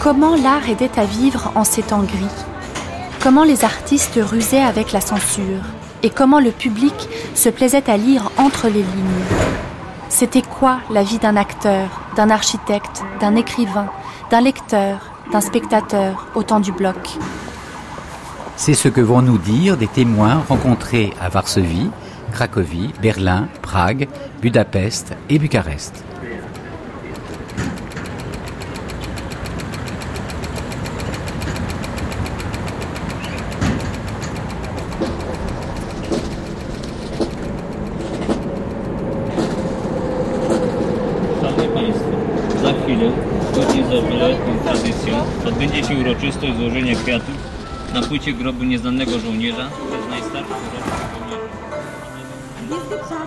Comment l'art aidait à vivre en ces temps gris? Comment les artistes rusaient avec la censure? Et comment le public se plaisait à lire entre les lignes? C'était quoi la vie d'un acteur, d'un architecte, d'un écrivain, d'un lecteur, d'un spectateur au temps du bloc? C'est ce que vont nous dire des témoins rencontrés à Varsovie, Cracovie, Berlin, Prague, Budapest et Bucarest. złożenie kwiatów na płycie grobu nieznanego żołnierza przez najstarszy rocznik. Gwiazdy są.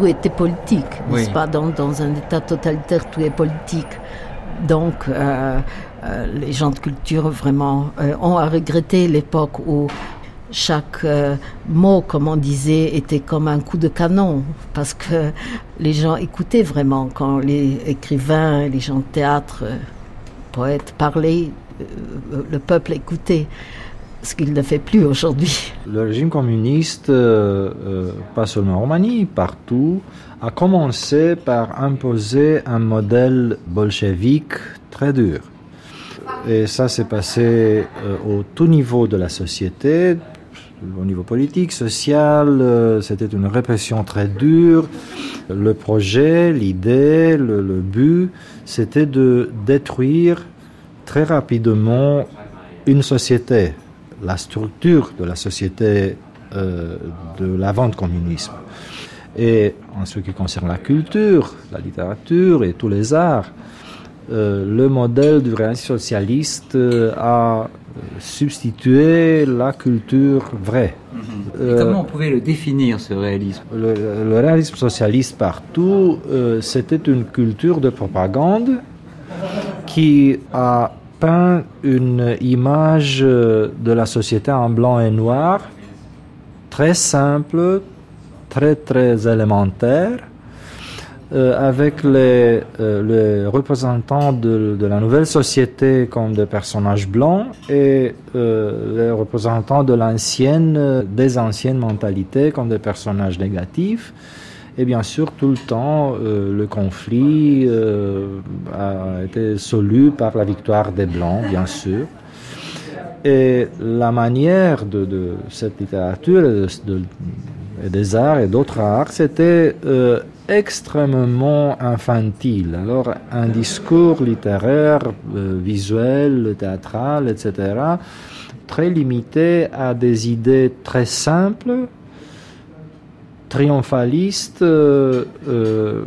Tout était politique, n'est-ce Oui. pas? Dans, dans un État totalitaire, tout est politique. Donc, euh, euh, les gens de culture vraiment euh, ont à regretter l'époque où chaque mot, comme on disait, était comme un coup de canon, parce que les gens écoutaient vraiment quand les écrivains, les gens de théâtre, poètes parlaient, le peuple écoutait, ce qu'il ne fait plus aujourd'hui. Le régime communiste, euh, euh, pas seulement en Roumanie, partout, a commencé par imposer un modèle bolchevique très dur. Et ça s'est passé euh, au tout niveau de la société, au niveau politique, social, c'était une répression très dure. Le projet, l'idée, le but, c'était de détruire très rapidement une société, la structure de la société euh, de l'avant-communisme. Et en ce qui concerne la culture, la littérature et tous les arts, euh, le modèle du réalisme socialiste euh, a substitué la culture vraie. Et Euh, comment on pouvait le définir, ce réalisme? Le, le réalisme socialiste partout, c'était une culture de propagande qui a peint une image euh, de la société en blanc et noir, très simple, très très élémentaire, euh, avec les, euh, représentants de, la nouvelle société comme des personnages blancs et les représentants de l'ancienne, des anciennes mentalités comme des personnages négatifs. Et bien sûr, tout le temps, euh, le conflit euh, a été solu par la victoire des Blancs, bien sûr. Et la manière de, cette littérature et, de- de- et des arts et d'autres arts, c'était euh, extrêmement infantile. Alors, un discours littéraire, visuel, théâtral, etc., très limité à des idées très simples, triomphaliste, euh, euh,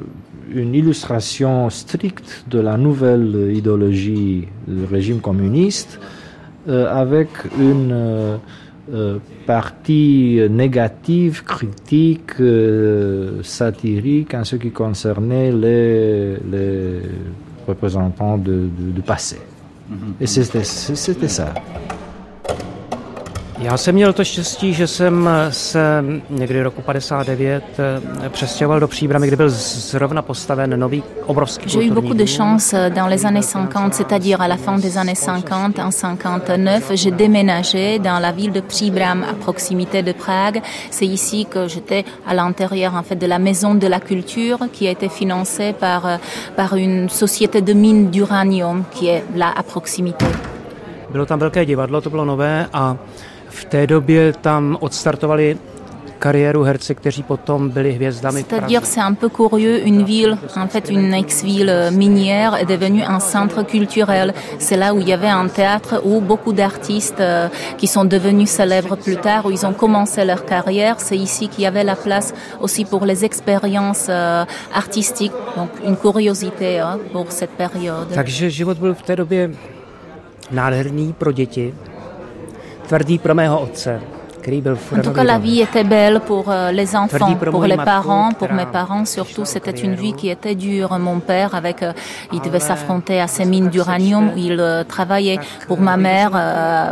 une illustration stricte de la nouvelle idéologie du régime communiste, euh, avec une, partie négative, critique, satirique en ce qui concernait les, les représentants du passé. Et c'était c'était ça. Já jsem měl to štěstí, že jsem se někdy roku 59 eh, přestěhoval do Příbramy, kde byl zrovna postaven nový obrovský J'ai eu beaucoup de chance dans les années 50, c'est-à-dire à la fin des années 50, en 59, j'ai déménagé dans la ville de Příbram, à proximité de Prague. C'est ici que j'étais à l'intérieur en fait de la maison de la culture qui a été financée par euh, par une société de mines d'uranium qui est là à proximité. Bylo tam velké divadlo, to bylo nové a v té době tam odstartovali kariéru herci, kteří potom byli hvězdami v C'est-à-dire, c'est un peu curieux, une ville, en fait, une ex-ville euh, minière est devenue un centre culturel. C'est là où il y avait un théâtre où beaucoup d'artistes euh, qui sont devenus célèbres plus tard, où ils ont commencé leur carrière. C'est ici qu'il y avait la place aussi pour les expériences euh, artistiques. Donc, une curiosité hein, pour cette période. Takže život byl v té době nádherný pro děti, pro mého otce, En tout cas, la vie était belle pour euh, les enfants, pour les parents, pour mes parents surtout. C'était une vie qui était dure. Mon père, avec, euh, il devait s'affronter à ces mines d'uranium où il euh, travaillait. Pour ma mère, euh,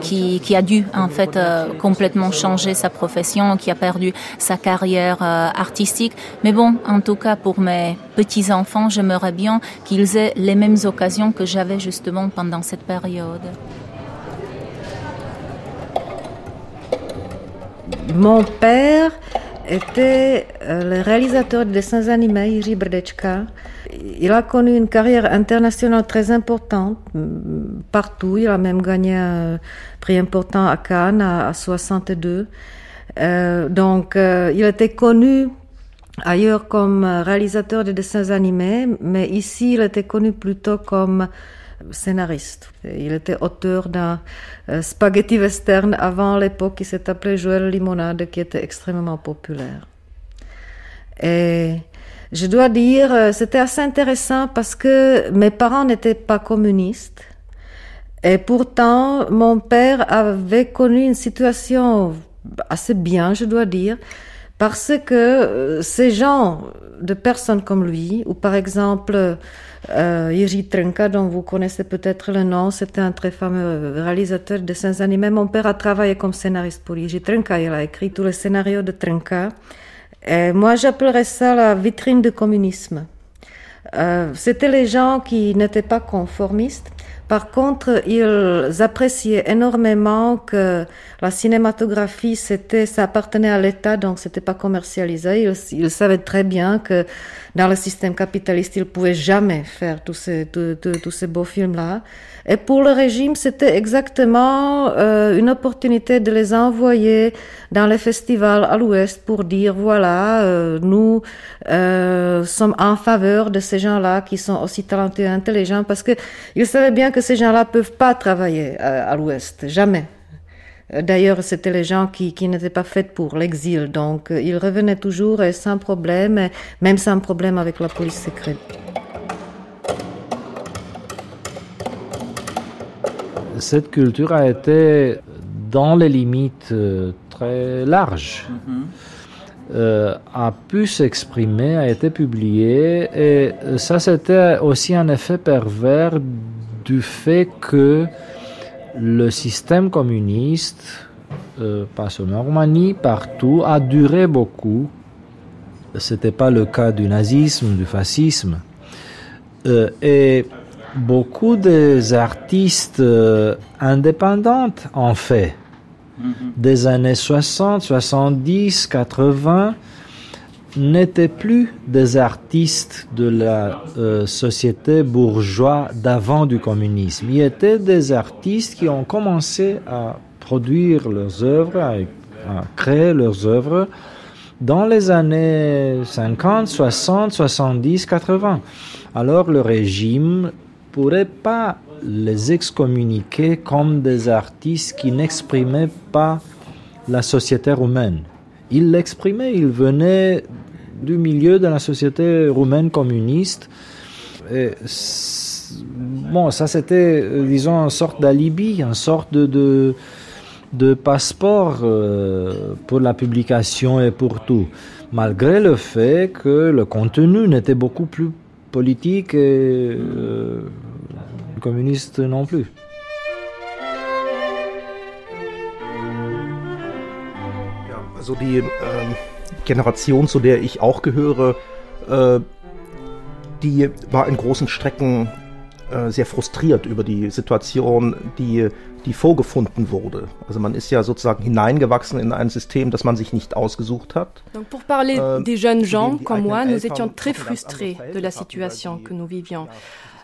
qui, qui a dû en fait euh, complètement changer sa profession, qui a perdu sa carrière euh, artistique. Mais bon, en tout cas, pour mes petits enfants, j'aimerais bien qu'ils aient les mêmes occasions que j'avais justement pendant cette période. Mon père était euh, le réalisateur de dessins animés, Jiří Brdečka. Il a connu une carrière internationale très importante partout. Il a même gagné un prix important à Cannes à, à 62. Euh, donc, euh, il était connu ailleurs comme réalisateur de dessins animés, mais ici, il était connu plutôt comme scénariste. Il était auteur d'un euh, spaghetti western avant l'époque qui s'est Joël Limonade, qui était extrêmement populaire. Et je dois dire, euh, c'était assez intéressant parce que mes parents n'étaient pas communistes. Et pourtant, mon père avait connu une situation assez bien, je dois dire, parce que euh, ces gens de personnes comme lui, ou par exemple euh, Jiří Trnka, dont vous connaissez peut-être le nom, c'était un très fameux réalisateur de dessins animés. Mon père a travaillé comme scénariste pour Jiří Trnka, il a écrit tous les scénarios de Trnka. Et moi, j'appellerais ça la vitrine du communisme. Euh, c'était les gens qui n'étaient pas conformistes. Par contre, ils appréciaient énormément que la cinématographie, c'était, ça appartenait à l'État, donc c'était pas commercialisé. Ils, savaient très bien que dans le système capitaliste, ils pouvaient jamais faire tous ces, tous, tous, ces beaux films-là. Et pour le régime, c'était exactement euh, une opportunité de les envoyer dans les festivals à l'Ouest pour dire voilà, euh, nous euh, sommes en faveur de ces gens-là qui sont aussi talentueux et intelligents parce que ils savaient bien que ces gens-là peuvent pas travailler à, à l'Ouest, jamais. D'ailleurs, c'était les gens qui, qui n'étaient pas faits pour l'exil, donc ils revenaient toujours et sans problème, et même sans problème avec la police secrète. cette culture a été dans les limites euh, très larges, mm -hmm. euh, a pu s'exprimer, a été publié, et ça c'était aussi un effet pervers du fait que le système communiste, euh, pas seulement en Roumanie, partout, a duré beaucoup. C'était pas le cas du nazisme, du fascisme. et beaucoup des artistes euh, indépendants en fait mm -hmm. des années 60, 70, 80 n'étaient plus des artistes de la euh, société bourgeoise d'avant du communisme. Ils étaient des artistes qui ont commencé à produire leurs œuvres, à, créer leurs œuvres dans les années 50, 60, 70, 80. Alors le régime pourrait pas les excommuniquer comme des artistes qui n'exprimaient pas la société roumaine. Ils l'exprimaient, ils venaient du milieu de la société roumaine communiste. Bon, ça c'était, disons, une sorte d'alibi, une sorte de, de, passeport euh, pour la publication et pour tout, malgré le fait que le contenu n'était beaucoup plus politique et euh, communiste non plus. Generation, zu der ich auch gehöre, äh, die war in großen Strecken äh, sehr frustriert über die Situation, die, die vorgefunden wurde. Also man ist ja sozusagen hineingewachsen in ein System, das man sich nicht ausgesucht hat. Donc pour parler äh, des jeunes gens comme moi, nous étions très frustrés de la situation que nous vivions.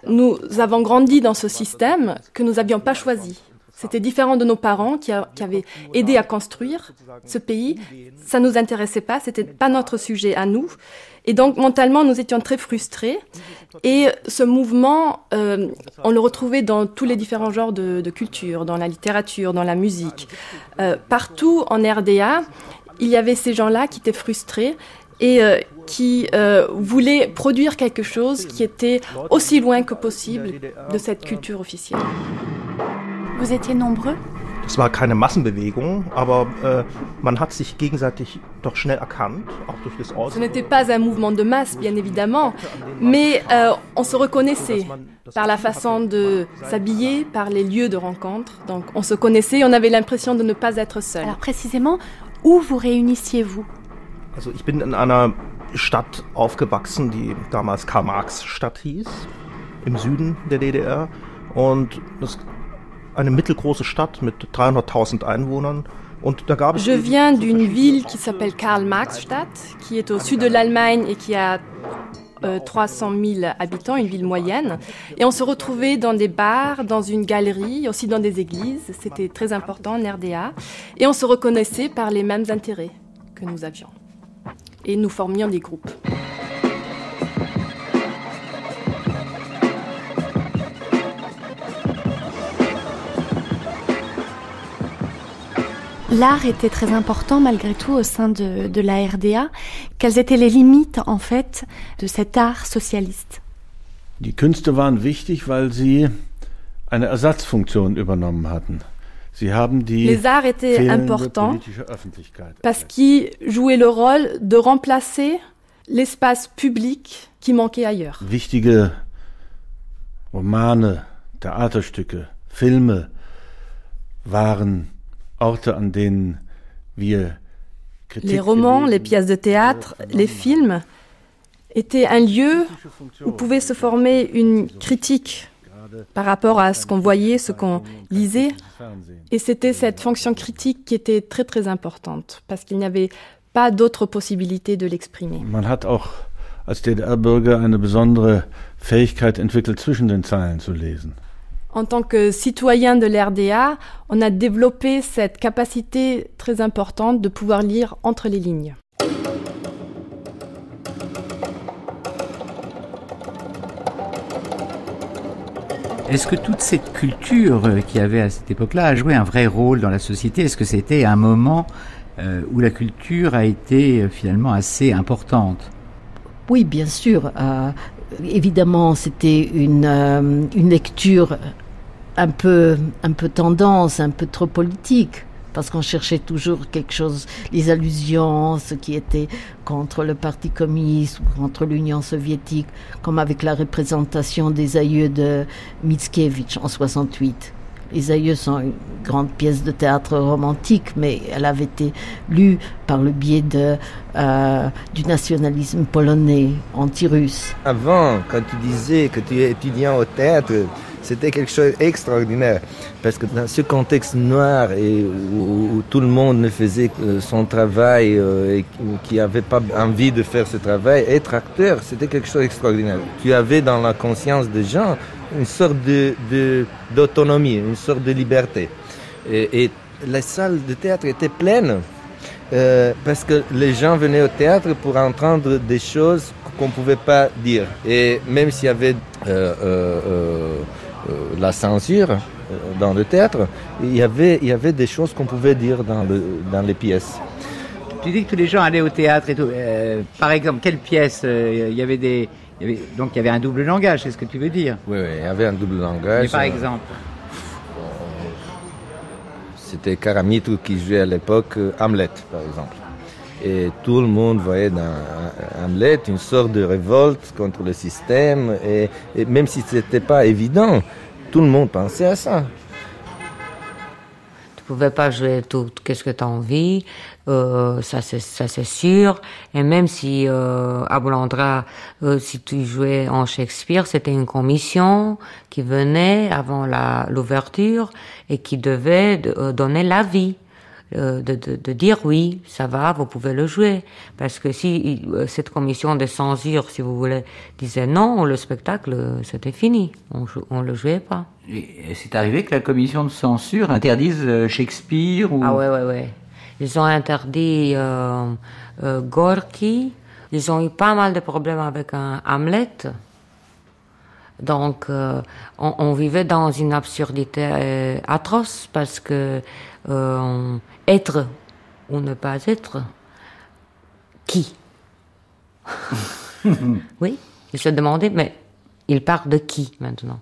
Nous avons grandi dans ce système que nous n'avions pas choisi. C'était différent de nos parents qui, a, qui, avaient aidé à construire ce pays. Ça nous intéressait pas, c'était pas notre sujet à nous. Et donc mentalement, nous étions très frustrés. Et ce mouvement, euh, on le retrouvait dans tous les différents genres de, de culture, dans la littérature, dans la musique. Euh, partout en RDA, il y avait ces gens-là qui étaient frustrés et euh, qui euh, voulaient produire quelque chose qui était aussi loin que possible de cette culture officielle. Vous étiez nombreux? Es war keine Massenbewegung, aber äh, man hat sich gegenseitig doch schnell erkannt, auch durch das Ce n'était pas un mouvement de masse, bien évidemment, mais euh, on se reconnaissait par la façon de s'habiller, par les lieux de rencontre. Donc on se connaissait, on avait l'impression de ne pas être seul. Alors précisément, où vous réunissiez-vous? Also ich bin in einer Stadt aufgewachsen, die damals Karl-Marx-Stadt hieß, im Süden der DDR. Und das eine mittelgroße Stadt mit 300.000 Einwohnern. Und da gab es Je viens d'une ville qui s'appelle Karl-Marx-Stadt, qui est au sud de l'Allemagne et qui a euh, 300 000 habitants, une ville moyenne. Et on se retrouvait dans des bars, dans une galerie, aussi dans des églises. C'était très important en RDA. Et on se reconnaissait par les mêmes intérêts que nous avions. Et nous formions des groupes. L'art était très important malgré tout au sein de, de, la RDA. Quelles étaient les limites en fait de cet art socialiste? Die Künste waren wichtig, weil sie eine Ersatzfunktion übernommen hatten. Sie haben die Les arts étaient importants parce qu'ils jouaient le rôle de remplacer l'espace public qui manquait ailleurs. Wichtige Romane, Theaterstücke, Filme waren Orte, an denen wir les romans, les pièces de théâtre, les films étaient un lieu où pouvait se former une critique par rapport à ce qu'on voyait, ce qu'on lisait. Et c'était cette fonction critique qui était très très importante parce qu'il n'y avait pas d'autre possibilité de l'exprimer. Man hat auch als DDR-Bürger eine besondere Fähigkeit entwickelt, zwischen den Zeilen zu lesen. En tant que citoyen de l'RDA, on a développé cette capacité très importante de pouvoir lire entre les lignes. Est-ce que toute cette culture qu'il y avait à cette époque-là a joué un vrai rôle dans la société Est-ce que c'était un moment euh, où la culture a été euh, finalement assez importante? Oui, bien sûr. Euh, évidemment, c'était une, euh, une lecture un peu, un peu tendance, un peu trop politique, parce qu'on cherchait toujours quelque chose, les allusions, ce qui était contre le Parti communiste ou contre l'Union soviétique, comme avec la représentation des aïeux de Mickiewicz en 68. Les aïeux sont une grande pièce de théâtre romantique, mais elle avait été lue par le biais de, euh, du nationalisme polonais anti-russe. Avant, quand tu disais que tu es étudiant au théâtre, c'était quelque chose d'extraordinaire. Parce que dans ce contexte noir et où, tout le monde ne faisait son travail euh, et qui n'avait pas envie de faire ce travail, être acteur, c'était quelque chose d'extraordinaire. Tu avais dans la conscience des gens une sorte d'autonomie, de, une sorte de liberté. Et, et les salles de théâtre étaient pleines. Euh, parce que les gens venaient au théâtre pour entendre des choses qu'on ne pouvait pas dire. Et même s'il y avait euh, la censure dans le théâtre, il y avait, il y avait des choses qu'on pouvait dire dans, le, dans les pièces. Tu dis que tous les gens allaient au théâtre et tout. Euh, par exemple, quelle pièce euh, Il y avait des. Il y avait, donc il y avait un double langage, c'est ce que tu veux dire Oui, oui, il y avait un double langage. Mais par exemple C'était Caramitre qui jouait à l'époque Hamlet, par exemple. Et tout le monde voyait dans Hamlet une sorte de révolte contre le système. Et, même si ce n'était pas évident, tout le monde pensait à ça. Tu pouvais pas jouer tout qu'est-ce que tu as envie, euh, ça c'est sûr. Et même si euh, à euh, si tu jouais en Shakespeare, c'était une commission qui venait avant l'ouverture et qui devait de, euh, donner l'avis. Euh, de, de, de, dire oui, ça va, vous pouvez le jouer. Parce que si euh, cette commission de censure, si vous voulez, disait non, le spectacle, c'était fini. On ne le jouait pas. C'est arrivé que la commission de censure interdise euh, Shakespeare ou... Ah ouais, ouais, ouais. Ils ont interdit euh, euh, Gorky. Ils ont eu pas mal de problèmes avec un Hamlet. Donc, on, on, vivait dans une absurdité atroce parce que être ou ne pas être, qui Oui, il se demandait, mais il parle de qui maintenant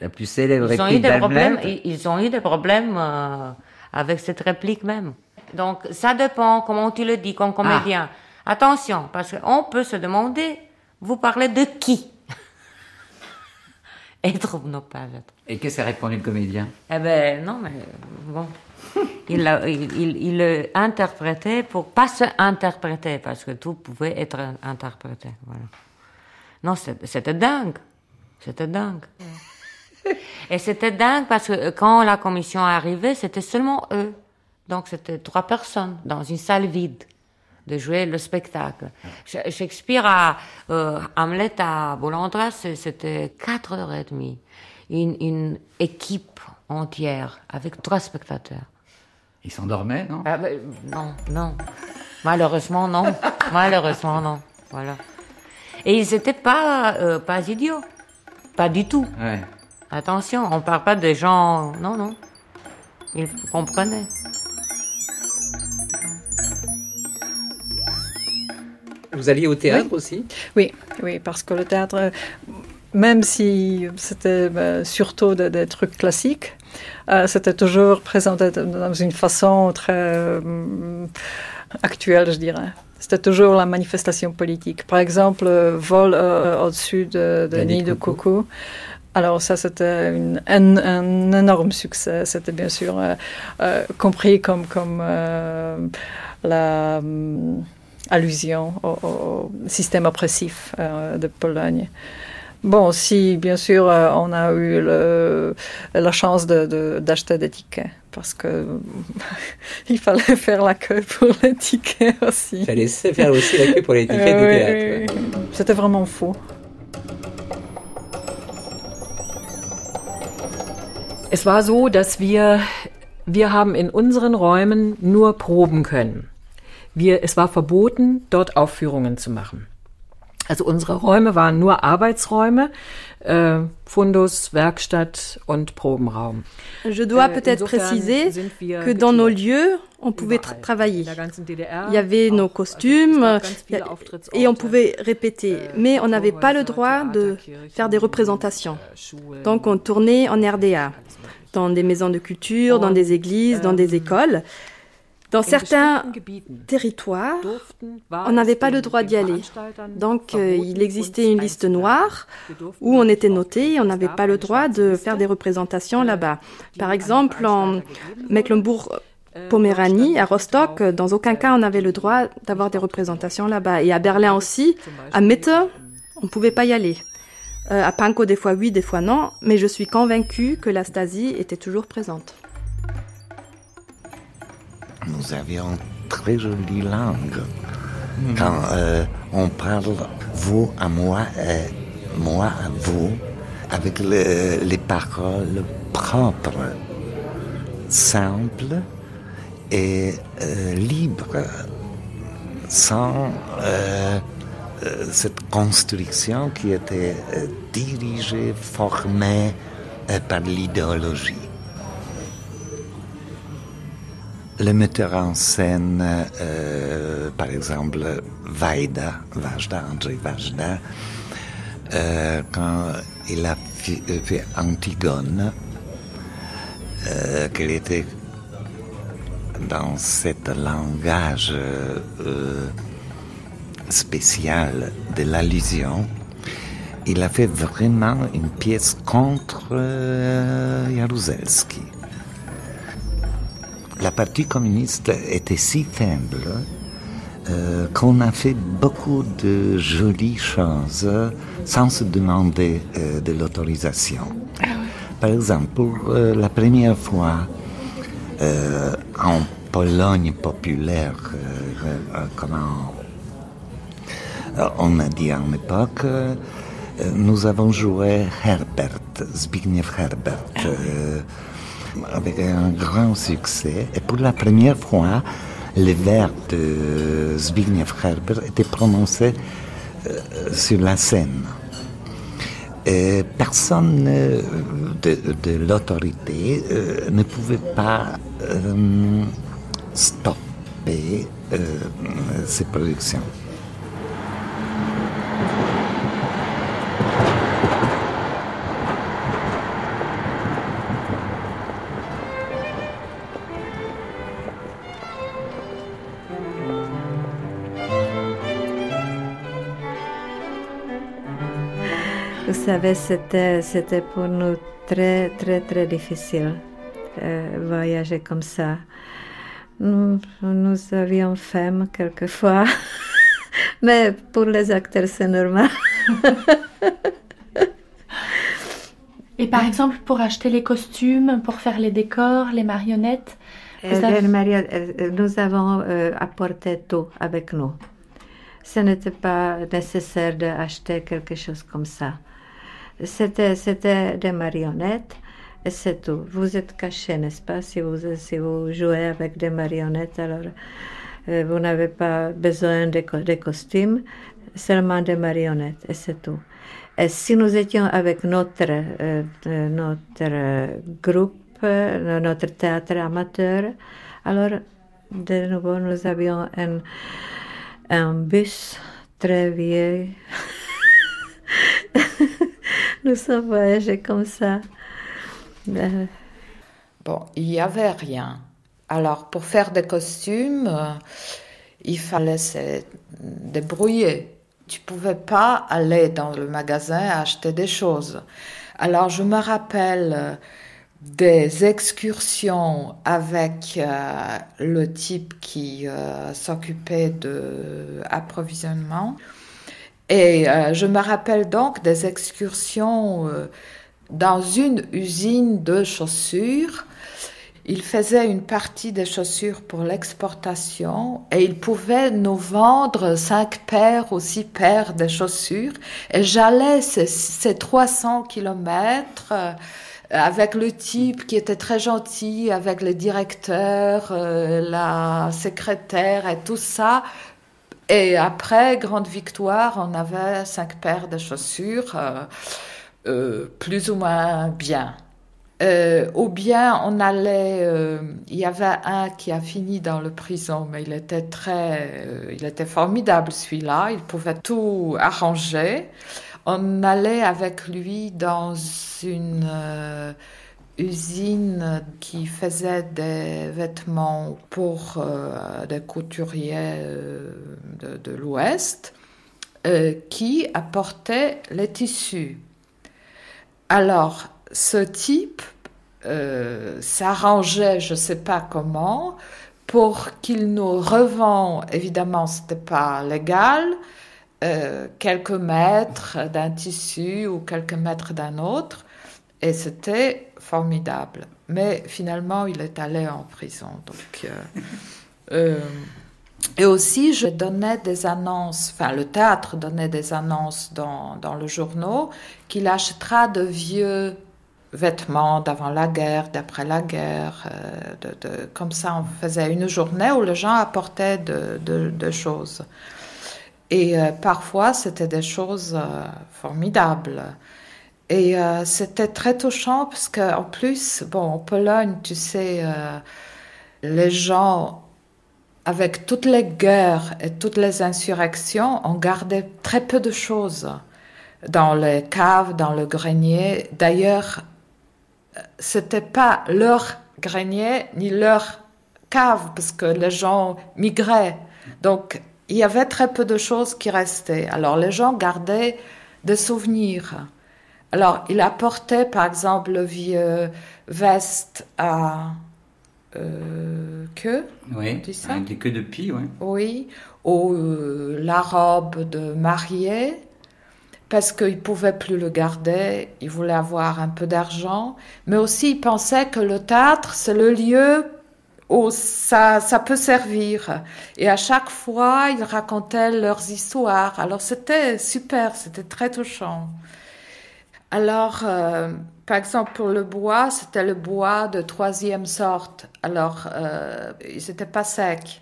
La plus célèbre ils ont eu des problèmes, Ils ont eu des problèmes euh, avec cette réplique même. Donc, ça dépend comment tu le dis comme comédien. Ah. Attention, parce qu'on peut se demander, vous parlez de qui Être ou ne pas être. Et qu'est-ce qu'a répondu le comédien? Eh ben, non, mais bon il, interprétait pour pas se interpréter parce que tout pouvait être interprété. Voilà. Non, c'était, dingue. C'était dingue. Et c'était dingue parce que quand la commission arrivait, c'était seulement eux. Donc c'était trois personnes dans une salle vide de jouer le spectacle. Shakespeare à euh, Hamlet à Bollandras, c'était quatre heures et demie. Une équipe entière avec trois spectateurs. Il s'endormait, non? Ah, ben, Non, non. Malheureusement, non. Malheureusement, non. Voilà. Et ils n'étaient pas, euh, pas idiots. Pas du tout. Ouais. Attention, on ne parle pas des gens... Non, non. Ils comprenaient. Vous alliez au théâtre oui. aussi? Oui, oui, parce que le théâtre, même si c'était ben, surtout des, des, trucs classiques, euh, c'était toujours présenté dans une façon très euh, actuelle, je dirais. C'était toujours la manifestation politique. Par exemple, vol euh, au-dessus de, de Nid de Coco. Alors ça, c'était un, un, énorme succès. C'était bien sûr compris comme, comme la allusion au, au, système oppressif de Pologne. Bon, si bien sûr euh, on a eu le, la chance d'acheter de, de, des tickets, parce que il fallait faire la queue pour les tickets aussi. Il fallait faire aussi la queue pour les tickets euh, du théâtre. Oui, oui. C'était vraiment fou. Es war so, dass wir, wir haben in unseren Räumen nur proben können. Wir, es war verboten, dort Aufführungen zu machen. Also unsere Räume waren nur Arbeitsräume, äh, Fundus, Werkstatt und Probenraum. Je dois peut-être préciser que dans nos lieux, on pouvait tra travailler. Il y avait nos costumes et on pouvait répéter, mais on n'avait pas le droit de faire des représentations. Donc on tournait en RDA, dans des maisons de culture, dans des églises, dans des écoles. Dans certains territoires, on n'avait pas le droit d'y aller. Donc, euh, il existait une liste noire où on était noté et on n'avait pas le droit de faire des représentations là-bas. Par exemple, en Mecklembourg-Poméranie, à Rostock, dans aucun cas on avait le droit d'avoir des représentations là-bas. Et à Berlin aussi, à Mitte, on ne pouvait pas y aller. Euh, à Pankow, des fois oui, des fois non, mais je suis convaincue que la Stasi était toujours présente. Nous avions une très jolie langue. Quand euh, on parle vous à moi et moi à vous, avec le, les paroles propres, simples et euh, libres, sans euh, cette construction qui était dirigée, formée par l'idéologie. Le metteur en scène, euh, par exemple, Vaida, Vajda, André Vajda, euh, quand il a fait, fait Antigone, euh, était dans ce langage euh, spécial de l'allusion. Il a fait vraiment une pièce contre euh, Jaruzelski. La partie communiste était si faible euh, qu'on a fait beaucoup de jolies choses sans se demander euh, de l'autorisation. Par exemple, euh, la première fois en Pologne populaire, comment on a dit en époque, nous avons joué Herbert, Zbigniew Herbert, avec un grand succès. Et pour la première fois, les vers de Zbigniew Herbert étaient prononcés sur la scène. Et personne de, de l'autorité ne pouvait pas stopper ces productions. Savez, c'était, c'était pour nous très, très, très difficile euh, voyager comme ça. Nous, nous avions faim quelquefois, mais pour les acteurs, c'est normal. Et par exemple, pour acheter les costumes, pour faire les décors, les marionnettes Euh, vous avez- les mario- euh, Nous avons euh, apporté tout avec nous. Ce n'était pas nécessaire d'acheter quelque chose comme ça. C'était, c'était des marionnettes et c'est tout. Vous êtes caché, n'est-ce pas? Si vous, si vous jouez avec des marionnettes, alors euh, vous n'avez pas besoin de, co- de costumes, seulement des marionnettes et c'est tout. Et si nous étions avec notre, euh, euh, notre groupe, notre théâtre amateur, alors de nouveau nous avions un, un bus très vieux. nous sommes voyagés comme ça. Euh, Bon, il n'y avait rien. Alors, pour faire des costumes, euh, il fallait se débrouiller. Tu pouvais pas aller dans le magasin acheter des choses. Alors, je me rappelle euh, des excursions avec euh, le type qui euh, s'occupait de approvisionnement. Et euh, je me rappelle donc des excursions euh, dans une usine de chaussures. Il faisait une partie des chaussures pour l'exportation et il pouvait nous vendre cinq paires ou six paires de chaussures. Et j'allais ces, ces 300 kilomètres euh, avec le type qui était très gentil, avec le directeur, la secrétaire et tout ça. Et après, grande victoire, on avait cinq paires de chaussures, euh, euh, plus ou moins bien. Euh, ou bien on allait, il y avait un qui a fini dans le prison, mais il était très, il était formidable celui-là, il pouvait tout arranger. On allait avec lui dans une usine qui faisait des vêtements pour euh, des couturiers euh, de, l'Ouest euh, qui apportaient les tissus. Alors, ce type s'arrangeait, je ne sais pas comment, pour qu'il nous revend, évidemment, ce n'était pas légal, quelques mètres d'un tissu ou quelques mètres d'un autre, et c'était formidable. Mais finalement, il est allé en prison. Donc, euh, euh, et aussi, je donnais des annonces, enfin, le théâtre donnait des annonces dans, dans le journal qu'il achètera de vieux vêtements d'avant la guerre, d'après la guerre. euh, de, de- comme ça, on faisait une journée où les gens apportaient de, de- de choses. Et euh, parfois, c'était des choses euh, formidables. Et euh, c'était très touchant parce qu'en plus, bon, en Pologne, tu sais, euh, les gens, avec toutes les guerres et toutes les insurrections, ont gardé très peu de choses dans les caves, dans le grenier. D'ailleurs, c'était pas leur grenier ni leur cave, parce que les gens migraient. Donc, il y avait très peu de choses qui restaient. Alors, les gens gardaient des souvenirs. Alors, il apportait, par exemple, le vieux veste à euh, queue. Oui, avec des queues de pie, oui. Oui, ou euh, la robe de mariée, parce qu'il ne pouvait plus le garder, il voulait avoir un peu d'argent, mais aussi il pensait que le théâtre, c'est le lieu où ça, ça peut servir. Et à chaque fois, ils racontaient leurs histoires. Alors c'était super, c'était très touchant. Alors, euh, par exemple, pour le bois, c'était le bois de troisième sorte. Alors, euh, ils n'étaient pas secs.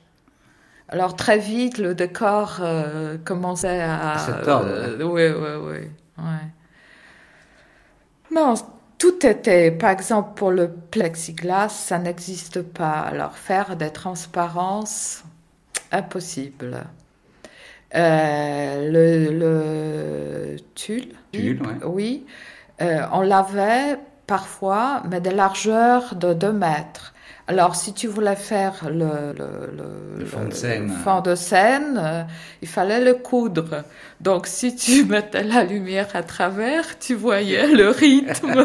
Alors, très vite, le décor euh, commençait à. oui, oui, oui. Non, tout était, par exemple, pour le plexiglas, ça n'existe pas. Alors, faire des transparences, impossible. Le, le tulle. Tulle, oui. Euh, on l'avait parfois, mais de largeur de 2 mètres. Alors, si tu voulais faire le, le, fond de scène, fond de scène euh, il fallait le coudre. Donc, si tu mettais la lumière à travers, tu voyais le rythme.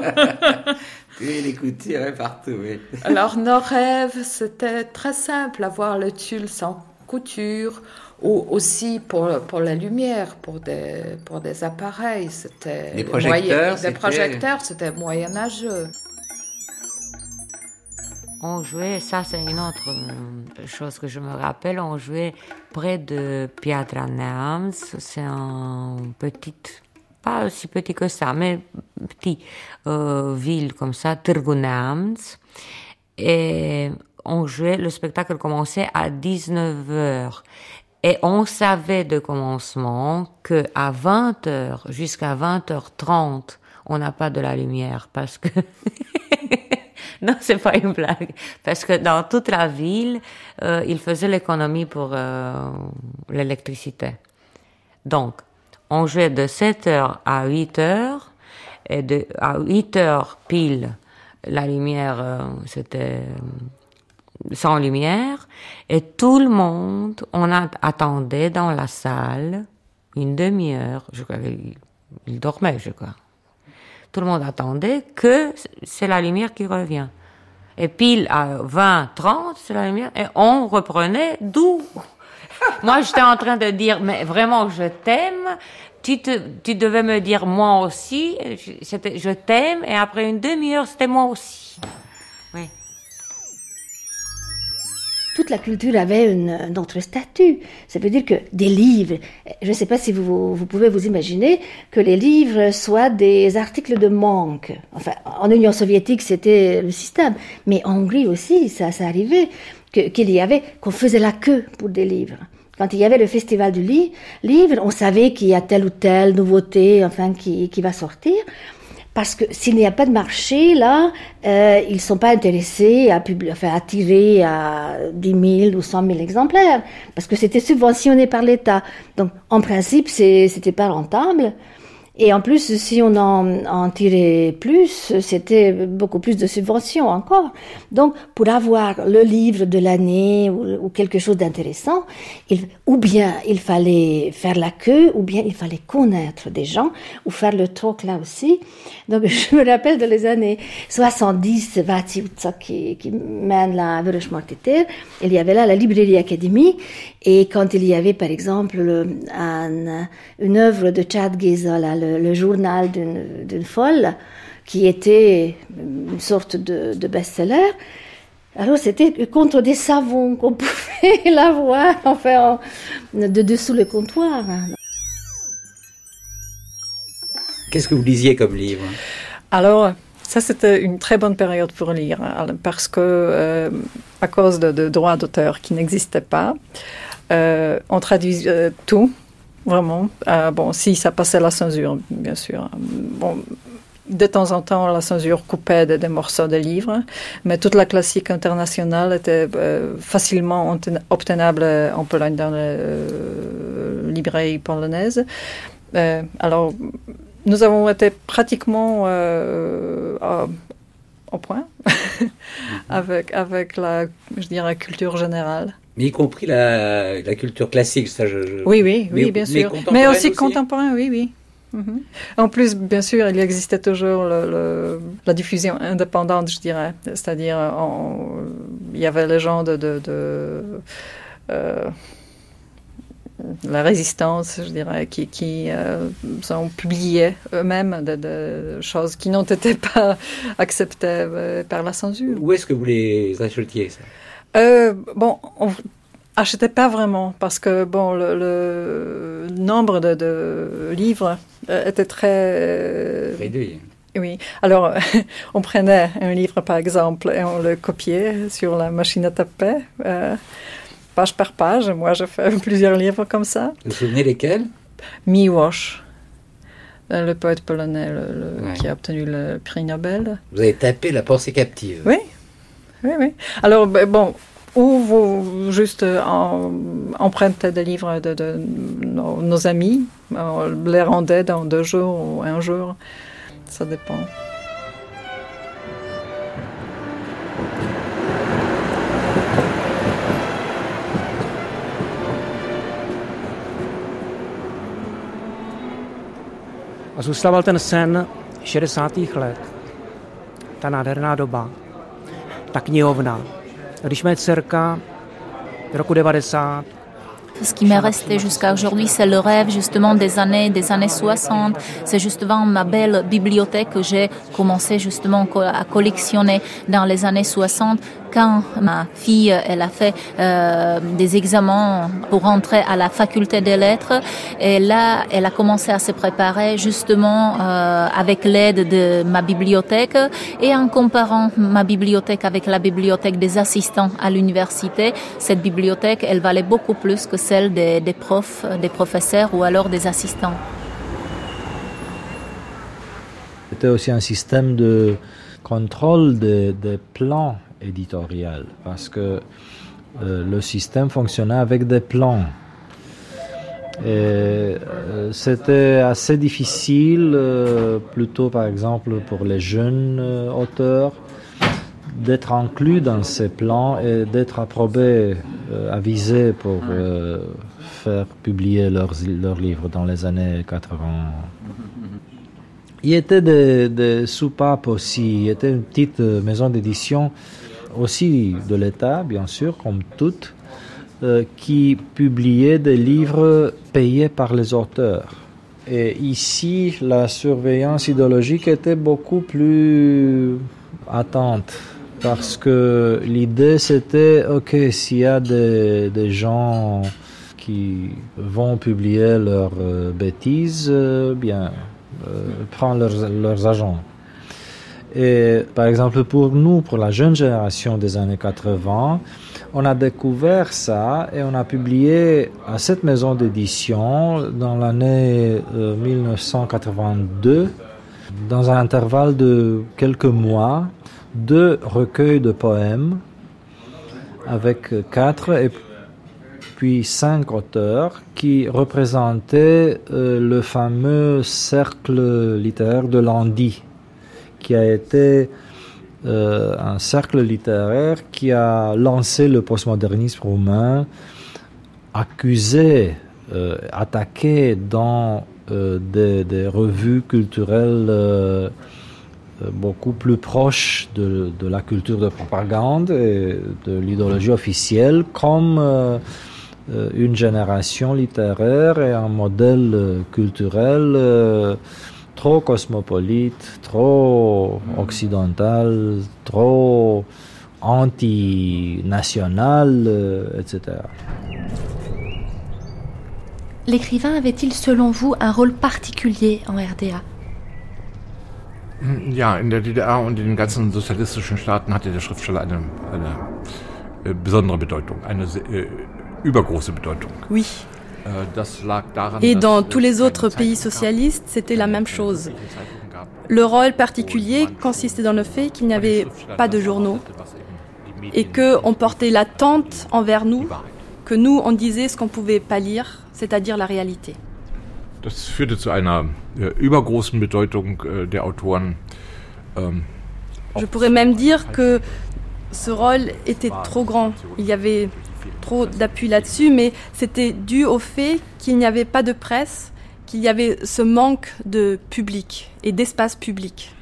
oui, les coutures partout, oui. Alors, nos rêves, c'était très simple, avoir le tulle sans couture ou aussi pour, pour la lumière, pour des, pour des appareils. C'était des projecteurs. des projecteurs, c'était moyenâgeux. On jouait, ça c'est une autre euh, chose que je me rappelle, on jouait près de Piatra Neams, c'est un petit, pas aussi petit que ça, mais petit euh, ville comme ça, Târgu Neamț. Et on jouait, le spectacle commençait à 19h. Et on savait de commencement que à 20h jusqu'à 20h30, on n'a pas de la lumière parce que non, c'est pas une blague parce que dans toute la ville, euh, ils faisaient l'économie pour euh, l'électricité. Donc, on jouait de 7h à 8h et de à 8h pile, la lumière euh, c'était sans lumière, et tout le monde, on attendait dans la salle une demi-heure, je crois il dormait, je crois. Tout le monde attendait que c'est la lumière qui revient. Et pile à 20, 30, c'est la lumière, et on reprenait d'où? Moi, j'étais en train de dire, mais vraiment, je t'aime. Tu, tu devais me dire moi aussi. Je t'aime. Et après une demi-heure, c'était moi aussi. Toute la culture avait une, autre statut. Ça veut dire que des livres, je ne sais pas si vous, vous, pouvez vous imaginer que les livres soient des articles de manque. Enfin, en Union soviétique, c'était le système, mais en Hongrie aussi, ça, ça arrivait qu'il y avait, qu'on faisait la queue pour des livres. Quand il y avait le festival du livre, on savait qu'il y a telle ou telle nouveauté, enfin, qui, qui va sortir parce que s'il n'y a pas de marché, là, euh, ils ne sont pas intéressés à, enfin, à tirer à 10 000 ou 100 000 exemplaires, parce que c'était subventionné par l'État. Donc, en principe, c'était pas rentable. Et en plus, si on en, en tirait plus, c'était beaucoup plus de subventions encore. Donc, pour avoir le livre de l'année ou, quelque chose d'intéressant, ou bien il fallait faire la queue, ou bien il fallait connaître des gens, ou faire le troc là aussi. Donc, je me rappelle de les années 70, qui, qui mène la il y avait là la librairie Académie, et quand il y avait, par exemple, une œuvre de Chad Geza, le, journal d'une folle, qui était une sorte de, best-seller, alors c'était contre des savons qu'on pouvait l'avoir, enfin, de dessous le comptoir. Qu'est-ce que vous lisiez comme livre? Alors, ça, c'était une très bonne période pour lire, hein, parce que, euh, à cause de, de droits d'auteur qui n'existaient pas, euh, on traduit euh, tout, vraiment. Euh, bon, si ça passait la censure, bien sûr. Bon, de temps en temps, la censure coupait des, morceaux de livres, mais toute la classique internationale était facilement obtenable en Pologne dans les librairies polonaises. alors, nous avons été pratiquement au point avec, avec la, je dirais, culture générale. Mais y compris la, la culture classique, ça je, Oui, oui, oui, mais, bien sûr. Mais aussi, aussi contemporain, oui, oui. Mhm. En plus, bien sûr, il existait toujours le- le- la diffusion indépendante, je dirais. C'est-à-dire, il y avait les gens de, de, de, euh, la résistance, je dirais, qui, qui euh, ont publié eux-mêmes de, de choses qui n'ont été pas acceptées euh, par la censure. Où est-ce que vous les achetiez ça? Euh, bon, on achetait pas vraiment parce que bon, le, le nombre de, de livres euh, était très Réduit. Oui. Alors, on prenait un livre par exemple et on le copiait sur la machine à taper, euh, page par page. Moi, j'ai fait plusieurs livres comme ça. Vous vous souvenez lesquels Miłosz, euh, le poète polonais le- le- Ouais. qui a obtenu le prix Nobel. Vous avez tapé la pensée captive. Oui, oui, oui. Alors, ben, bon, ou vous juste euh, en, empruntez des livres de, de nos, nos amis, on les rendait dans deux jours ou un jour, ça dépend. A zůstával ten sen 60. let. Ta nádherná doba. Ta knihovna. Když mé dcerka roku 90 Ce qui m'est resté jusqu'à aujourd'hui, c'est le rêve justement des années, des années 60. C'est justement ma belle bibliothèque que j'ai commencé justement à collectionner dans les années 60 quand ma fille, elle a fait euh, des examens pour rentrer à la faculté des lettres. Et là, elle a commencé à se préparer justement euh, avec l'aide de ma bibliothèque et en comparant ma bibliothèque avec la bibliothèque des assistants à l'université, cette bibliothèque, elle valait beaucoup plus que celle des, profs, des professeurs ou alors des assistants. C'était aussi un système de contrôle des plans éditoriaux parce que euh, le système fonctionnait avec des plans. Et euh, c'était assez difficile, euh, plutôt par exemple pour les jeunes euh, auteurs, d'être inclus dans ces plans et d'être approbés, avisés pour faire publier leurs, leurs livres dans les années 80. Il y était des, des soupapes aussi, il y était une petite maison d'édition aussi de l'État, bien sûr, comme toutes, euh, qui publiait des livres payés par les auteurs. Et ici, la surveillance idéologique était beaucoup plus attente. Parce que l'idée c'était, ok, s'il y a des, des gens qui vont publier leurs euh, bêtises, euh, bien, euh, prends leurs, leurs agents. Et par exemple, pour nous, pour la jeune génération des années 80, on a découvert ça et on a publié à cette maison d'édition dans l'année euh, 1982, dans un intervalle de quelques mois, deux recueils de poèmes avec quatre et puis cinq auteurs qui représentaient euh, le fameux cercle littéraire de Landy, qui a été euh, un cercle littéraire qui a lancé le postmodernisme roumain, accusé, euh, attaqué dans euh, des, revues culturelles beaucoup plus proches de, la culture de propagande et de l'idéologie officielle comme une génération littéraire et un modèle culturel trop cosmopolite, trop occidental, trop anti-national, euh, etc. L'écrivain avait-il, selon vous, un rôle particulier en RDA Ja, in der DDR und in den ganzen sozialistischen Staaten hatte der Schriftsteller eine, eine äh, besondere Bedeutung, eine äh, übergroße Bedeutung. Oui. Daran, Et dans tous les autres pays socialistes, c'était la même chose. Le rôle particulier consistait dans le fait qu'il n'y avait pas de journaux et que on portait l'attente envers nous, que nous on disait ce qu'on pouvait pas lire, c'est-à-dire la réalité. Das führte zu einer äh, übergroßen Bedeutung äh, der Autoren ähm, Je pourrais même dire que ce rôle était trop grand. Il y avait trop d'appui là-dessus, mais c'était dû au fait qu'il n'y avait pas de presse, qu'il y avait ce manque de public et d'espace public.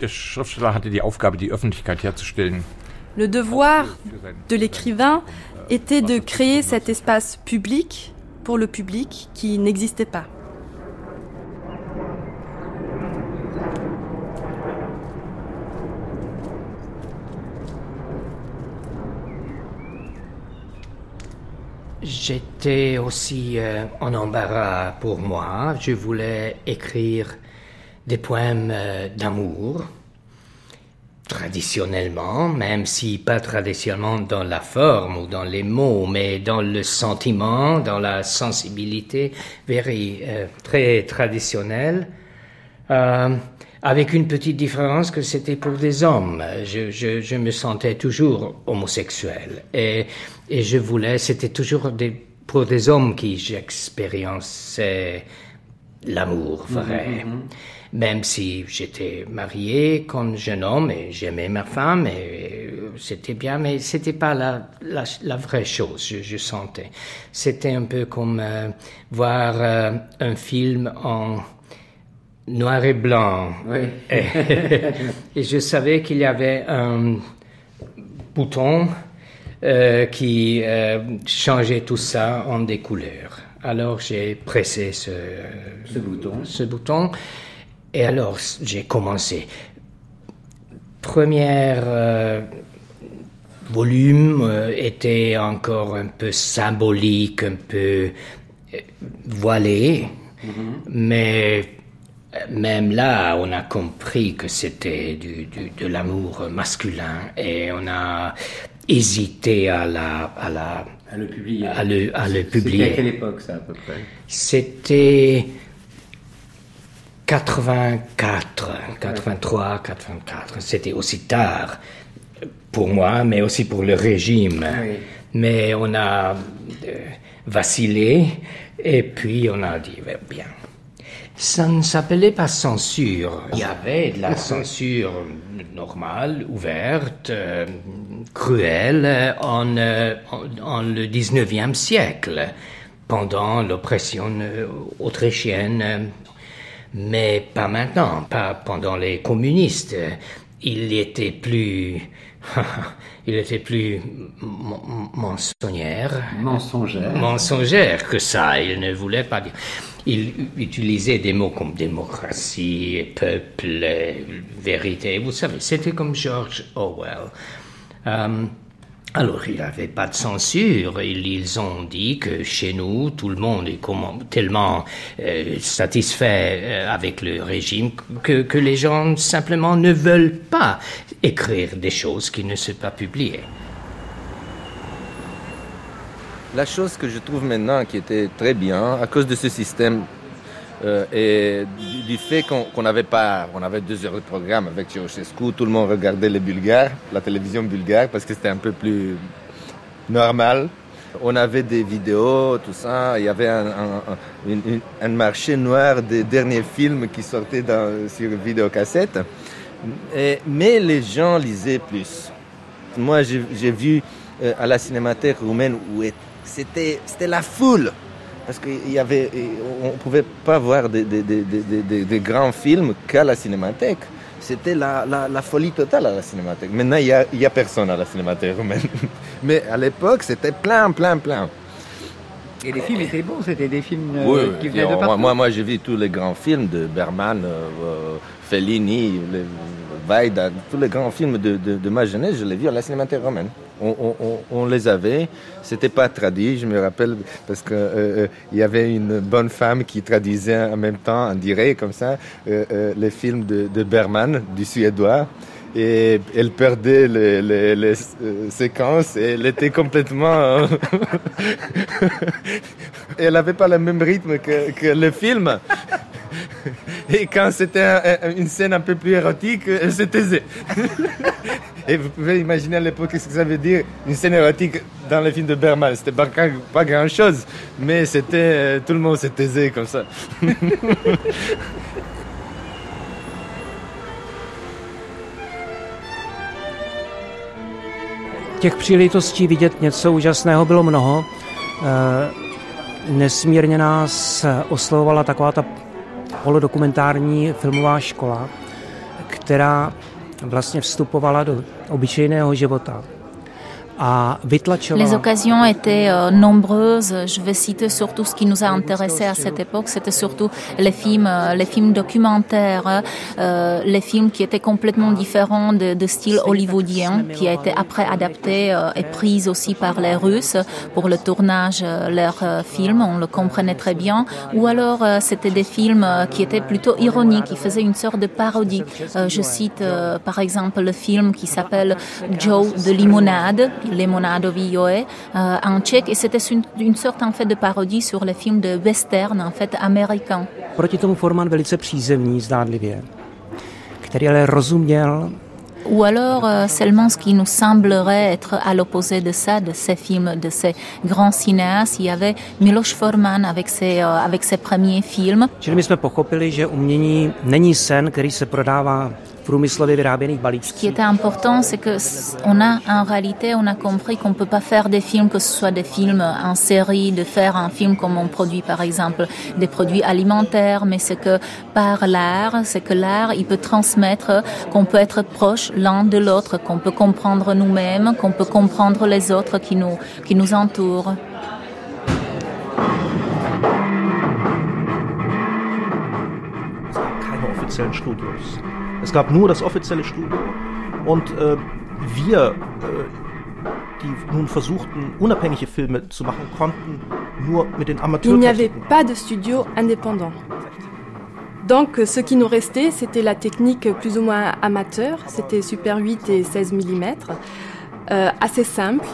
Der Schriftsteller hatte die Aufgabe, die Öffentlichkeit herzustellen. Le devoir de l'écrivain était de créer cet espace public pour le public qui n'existait pas. J'étais aussi euh, en embarras pour moi. Je voulais écrire des poèmes euh, d'amour, traditionnellement, même si pas traditionnellement dans la forme ou dans les mots, mais dans le sentiment, dans la sensibilité, very, euh, très traditionnelle. Euh, avec une petite différence que c'était pour des hommes. Je, je, je, me sentais toujours homosexuel et, et je voulais, c'était toujours des, pour des hommes qui j'expériençais l'amour vrai. Mm -hmm. Même si j'étais marié comme jeune homme et j'aimais ma femme et c'était bien, mais c'était pas la, la, la, vraie chose, je, je sentais. C'était un peu comme euh, voir euh, un film en noir et blanc. Oui. Et, et je savais qu'il y avait un bouton euh, qui euh, changeait tout ça en des couleurs. Alors j'ai pressé ce, ce, bouton. ce bouton et alors j'ai commencé. Première euh, volume était encore un peu symbolique, un peu voilé, mm -hmm. mais même là, on a compris que c'était du, du, de l'amour masculin et on a hésité à la, à la, à le publier. À le, à le publier. C'était à quelle époque ça à peu près? C'était 84, 83, 84. C'était aussi tard pour moi, mais aussi pour le régime. Oui. Mais on a euh, vacillé et puis on a dit, bien. Ça ne s'appelait pas censure. Il y avait de la censure normale, ouverte, euh, cruelle en, euh, en, en, le 19e siècle, pendant l'oppression euh, autrichienne. Mais pas maintenant, pas pendant les communistes. Il était plus il était plus mensonnière. Mensongère. Mensongère que ça. Il ne voulait pas dire. Il utilisait des mots comme démocratie, peuple, vérité. Vous savez, c'était comme George Orwell. Um, alors, il n'y avait pas de censure. Ils, ont dit que chez nous, tout le monde est tellement euh, satisfait euh, avec le régime que, que, les gens simplement ne veulent pas écrire des choses qui ne sont pas publiées. La chose que je trouve maintenant qui était très bien, à cause de ce système euh, et du, fait qu'on n'avait pas, on avait deux heures de programme avec Ceausescu, tout le monde regardait les Bulgares, la télévision bulgare, parce que c'était un peu plus normal. On avait des vidéos, tout ça. Il y avait un, marché noir des derniers films qui sortaient dans, sur vidéocassette. Et, mais les gens lisaient plus. Moi, j'ai vu euh, à la cinémathèque roumaine où c'était la foule parce qu'il y avait, on pouvait pas voir des, des, des, des, grands films qu'à la cinémathèque. C'était la, la, la, folie totale à la cinémathèque. Maintenant, il n'y a, y a personne à la cinémathèque roumaine. Mais à l'époque, c'était plein, plein, plein. Et les films étaient bons, c'était des films euh, oui, qui venaient de moi, partout. moi, moi j'ai vu tous les grands films de Berman, euh, Fellini, les, Vaida, tous les grands films de, de, ma jeunesse, je les vis à la cinémathèque romaine. On, on, on, les avait, c'était pas traduit, je me rappelle, parce qu'il euh, il y avait une bonne femme qui traduisait en même temps, en direct, comme ça, euh, les films de, de Berman, du suédois et elle perdait les, les, euh, séquences et elle était complètement... elle n'avait pas le même rythme que, que le film. Et quand c'était un, une scène un peu plus érotique, elle se taisait. Et vous pouvez imaginer à l'époque ce que ça veut dire une scène érotique dans le film de Berman. C'était pas, pas grand chose, mais c'était tout le monde se taisait comme ça. Těch příležitostí vidět něco úžasného bylo mnoho. Nesmírně nás oslovovala taková ta polodokumentární filmová škola, která vlastně vstupovala do obyčejného života. Les occasions étaient euh, nombreuses. Je vais citer surtout ce qui nous a intéressé à cette époque. C'était surtout les films, euh, les films documentaires, euh, les films qui étaient complètement différents de, de, style hollywoodien, qui a été après adapté euh, et pris aussi par les Russes pour le tournage de leurs films. On le comprenait très bien. Ou alors c'était des films qui étaient plutôt ironiques, qui faisaient une sorte de parodie. je cite par exemple le film qui s'appelle Joe de Limonade Lemonado Joe en tchèque et c'était une, une, sorte en fait de parodie sur les films de western en fait américains. Proti tomu Forman velice přízemný, zdádlivě, který ale rozuměl ou alors euh, seulement ce qui nous semblerait être à l'opposé de ça, de ces films, de ces grands cinéastes. Il y avait Miloš Forman avec ses, euh, avec ses premiers films. Čili my jsme pochopili, že umění není sen, který se prodává Ce qui était important, c'est que on a en réalité, on a compris qu'on peut pas faire des films, que ce soit des films en série, de faire un film comme on produit par exemple des produits alimentaires, mais c'est que par l'art, c'est que l'art, il peut transmettre qu'on peut être proche l'un de l'autre, qu'on peut comprendre nous-mêmes, qu'on peut comprendre les autres qui nous, qui nous entourent. offiziellen Studios. Es gab nur das offizielle Studio und äh, wir, äh, die nun versuchten, unabhängige Filme zu machen, konnten nur mit den Amateurs. Il n'y avait pas de studio indépendant. Donc ce qui nous restait, c'était la technique plus ou moins amateur, c'était Super 8 et 16 mm, euh, assez simple,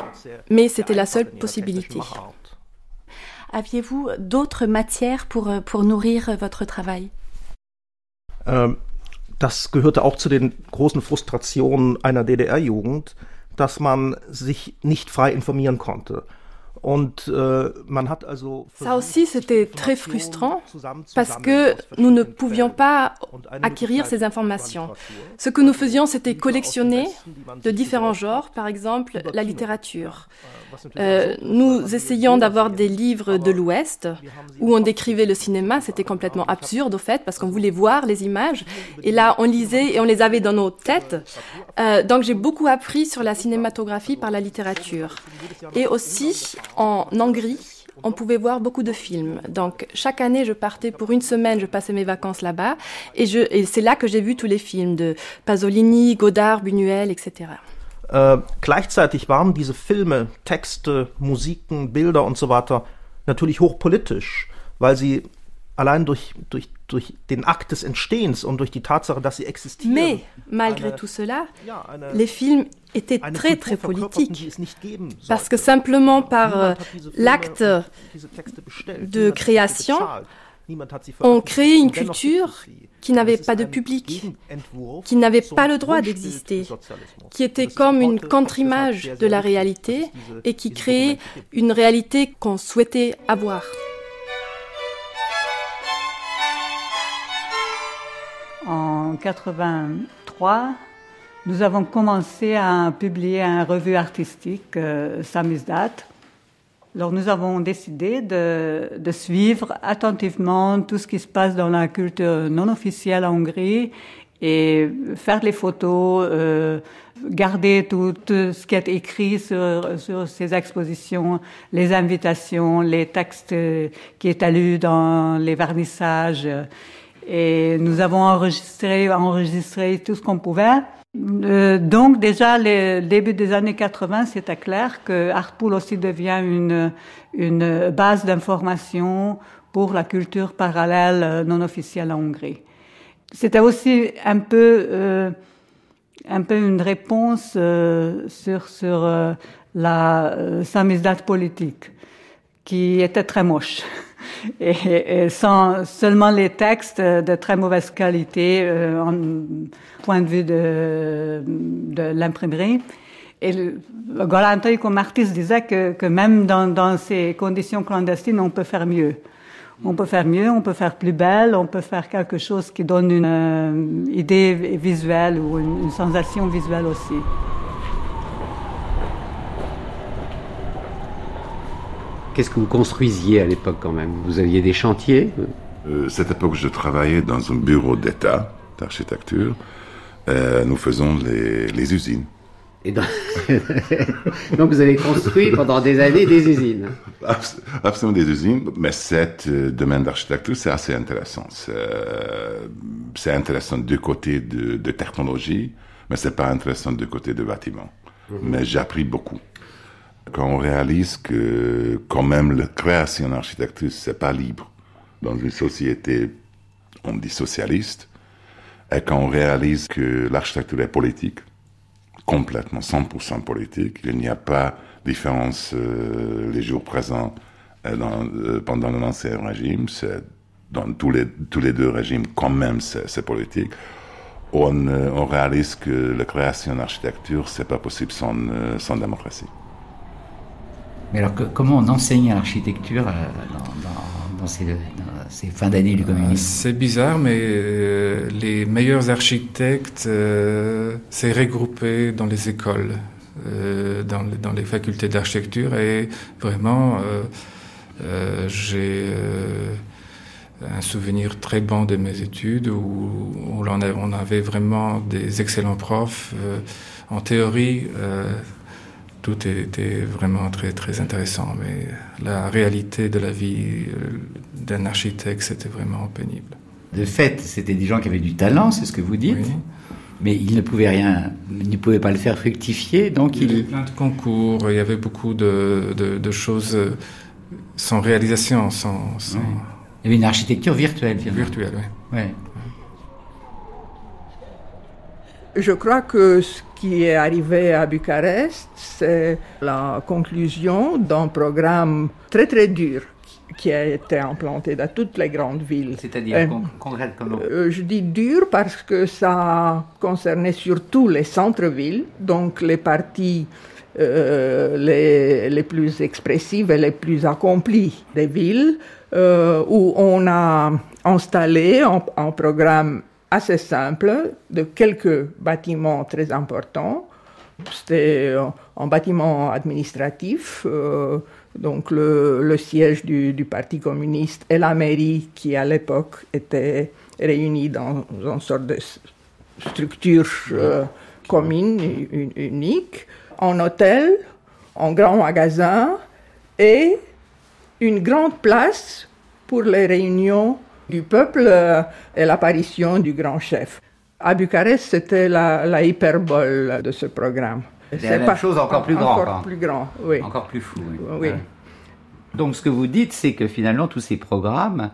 mais c'était la seule possibilité. Aviez-vous d'autres matières pour, pour nourrir votre travail? Ähm, das gehörte auch zu den großen Frustrationen einer DDR-Jugend, dass man sich nicht frei informieren konnte. Äh, Ça aussi, c'était très frustrant parce que nous ne pouvions pas acquérir ces informations. Ce que nous faisions, c'était collectionner de différents genres, par exemple la littérature. Euh, nous essayions d'avoir des livres de l'Ouest où on décrivait le cinéma. C'était complètement absurde, au fait, parce qu'on voulait voir les images. Et là, on lisait et on les avait dans nos têtes. Euh, donc, j'ai beaucoup appris sur la cinématographie par la littérature. Et aussi, en Hongrie, on pouvait voir beaucoup de films. Donc chaque année, je partais pour une semaine, je passais mes vacances là-bas, et, et c'est là que j'ai vu tous les films de Pasolini, Godard, Buñuel, etc. Äh, gleichzeitig waren diese Filme, Texte, Musiken, Bilder und so weiter natürlich hochpolitisch, weil sie allein durch, durch, durch den Akt des Entstehens und durch die Tatsache, dass sie existieren. Mais malgré tout cela, les films étaient très très politiques. Parce que simplement par euh, l'acte de création, on créait une culture qui n'avait pas de public, qui n'avait pas le droit d'exister, qui était comme une contre-image de la réalité et qui créait une réalité qu'on souhaitait avoir. En 83, nous avons commencé à publier un revue artistique, euh, Samizdat, alors nous avons décidé de, de, suivre attentivement tout ce qui se passe dans la culture non officielle en Hongrie et faire les photos, euh, garder tout, ce qui est écrit sur, sur, ces expositions, les invitations, les textes qui étaient lus dans les vernissages. Et nous avons enregistré, enregistré tout ce qu'on pouvait. Euh, donc déjà, le début des années 80, c'était clair que Artpool aussi devient une, une base d'information pour la culture parallèle euh, non officielle en Hongrie. C'était aussi un peu, euh, un peu une réponse euh, sur, sur euh, la samizdat politique, qui était très moche. Et, et, sans seulement les textes de très mauvaise qualité euh, en point de vue de, de l'imprimerie. Et Golantoy comme artiste disait que, que même dans, dans, ces conditions clandestines, on peut faire mieux. On peut faire mieux, on peut faire plus belle, on peut faire quelque chose qui donne une euh, idée visuelle ou une sensation visuelle aussi. Qu'est-ce que vous construisiez à l'époque quand même? Vous aviez des chantiers? Euh, Cette époque, je travaillais dans un bureau d'État d'architecture. Euh, nous faisons les, les usines. Et donc... donc vous avez construit pendant des années des usines. Abs absolument des usines, mais cet euh, domaine d'architecture, c'est assez intéressant. C'est euh, intéressant du côté de, de technologie, mais c'est pas intéressant du côté de bâtiment. -hmm. Mais j'ai appris beaucoup. Quand on réalise que quand même la création d'architecture, c'est pas libre dans une société, on dit socialiste, et quand on réalise que l'architecture est politique, complètement 100% politique, il n'y a pas différence euh, les jours présents euh, dans, euh, pendant l'ancien régime, c'est dans tous les, tous les deux régimes quand même c'est politique. On, on, réalise que la création d'architecture, c'est pas possible sans, sans démocratie. Mais alors, que, comment on enseigne l'architecture dans, dans, dans, ces, dans, ces, fins d'année du communisme? C'est bizarre, mais euh, les meilleurs architectes euh, s'est regroupé dans les écoles, euh, dans, les, facultés d'architecture, et vraiment, j'ai un souvenir très bon de mes études où on avait vraiment des excellents profs. en théorie, tout était vraiment très très intéressant, mais la réalité de la vie d'un architecte, c'était vraiment pénible. De fait, c'était des gens qui avaient du talent, c'est ce que vous dites, oui. mais ils ne pouvaient rien, ils ne pouvaient pas le faire fructifier, donc il y avait plein de concours, il y avait beaucoup de, de, de choses sans réalisation, sans, sans... Oui. Il y avait une architecture virtuelle, finalement. Virtuelle, oui. Ouais. Je crois que ce qui est arrivé à Bucarest, c'est la conclusion d'un programme très très dur qui a été implanté dans toutes les grandes villes. C'est-à-dire euh, concrètement? euh, Je dis dur parce que ça concernait surtout les centres-villes, donc les parties euh, les, les, plus expressives et les plus accomplies des villes, euh, où on a installé un, un programme assez simple de quelques bâtiments très importants. C'était un bâtiment administratif, euh, donc le, siège du, Parti communiste et la mairie qui à l'époque était réunis dans une sorte de structure euh, commune, unique, un hôtel, un grand magasin et une grande place pour les réunions du peuple et l'apparition du grand chef. À Bucarest, c'était la, la, hyperbole de ce programme. C'est la même pas, chose encore plus grand. Encore plus grand, oui. Encore plus fou, oui. oui. Donc ce que vous dites, c'est que finalement, tous ces programmes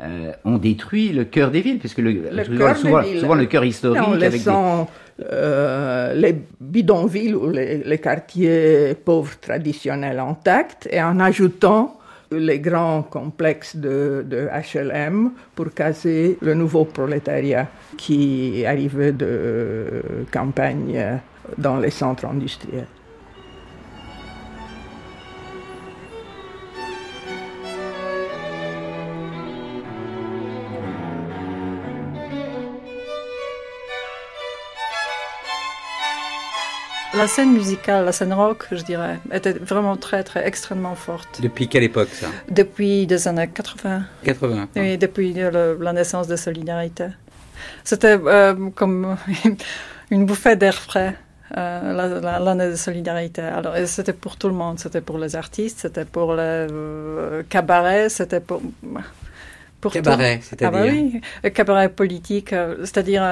euh, ont détruit le cœur des villes, puisque le, le souvent, souvent, souvent, le cœur historique... En laissant des... euh, les bidonvilles ou les, les quartiers pauvres traditionnels intacts et en ajoutant les grands complexes de, HLM pour caser le nouveau prolétariat qui arrivait de campagne dans les centres industriels. La scène musicale, la scène rock, je dirais, était vraiment très, très extrêmement forte. Depuis quelle époque ça? Depuis les années 80. 80. Oui, depuis le, la naissance de Solidarité. C'était euh, comme une bouffée d'air frais. Euh, l'année la, de solidarité. Alors, c'était pour tout le monde. C'était pour les artistes, c'était pour les euh, cabarets, c'était pour. pour cabaret, c'est-à-dire? Ah bah oui, cabaret politique, c'est-à-dire.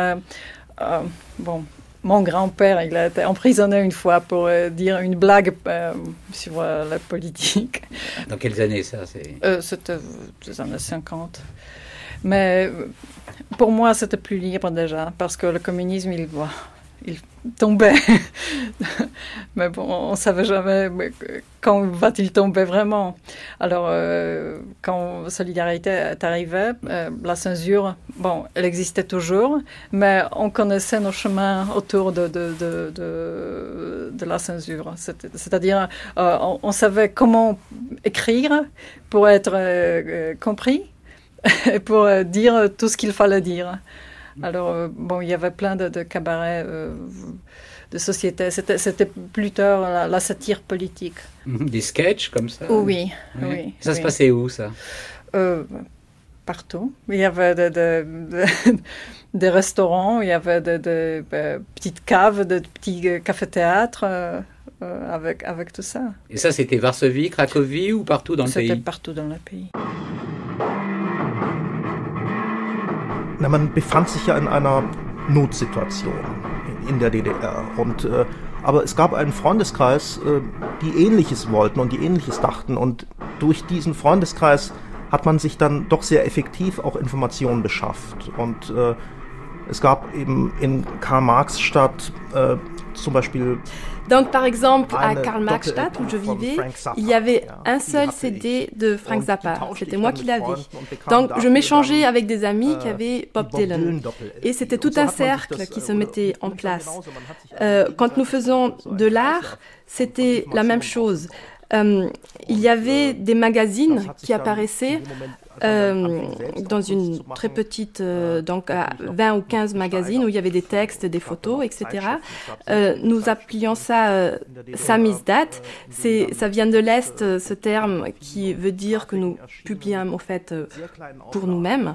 Euh, bon, mon grand-père, il a été emprisonné une fois pour euh, dire une blague euh, sur euh, la politique. Dans quelles années ça C'était les années 50. Mais pour moi, c'était plus libre déjà, parce que le communisme, il, il tombait. mais bon, on ne savait jamais quand va-t-il tomber vraiment? Alors, euh, quand Solidarité est arrivée, euh, la censure, bon, elle existait toujours, mais on connaissait nos chemins autour de, de, la censure. C'est-à-dire, euh, on, on, savait comment écrire pour être compris et pour dire tout ce qu'il fallait dire. Alors, euh, bon, il y avait plein de, de cabarets euh, de société. C'était plutôt la, satire politique. Mhm, des sketchs comme ça Oui, oui. Ça se passait où ça? Euh, Partout. Il y avait des restaurants, il y avait de, petites caves, de petits cafés-théâtres. avec, avec tout ça. Et ça, c'était Varsovie, Cracovie ou partout dans le pays? C'était partout dans le pays. Na, man befand sich ja in einer Notsituation in der DDR. Und, äh, aber es gab einen Freundeskreis, äh, die Ähnliches wollten und die Ähnliches dachten. Und durch diesen Freundeskreis hat man sich dann doch sehr effektiv auch Informationen beschafft. Und äh, es gab eben in Karl-Marx-Stadt äh, zum Beispiel Donc, par exemple, à Karl-Marxstadt, où je vivais, il y avait un seul CD de Frank Zappa. C'était moi qui l'avais. Donc, je m'échangeais avec des amis qui avaient Bob Dylan. Et c'était tout un cercle qui se mettait en place. Euh, quand nous faisons de l'art, c'était la même chose. Euh, il y avait des magazines qui apparaissaient euh, dans une très petite, euh, donc à 20 ou 15 magazines où il y avait des textes, des photos, etc. Euh, nous appelions ça euh, samizdat. C'est, ça vient de l'est, euh, ce terme qui veut dire que nous publions au fait pour nous-mêmes.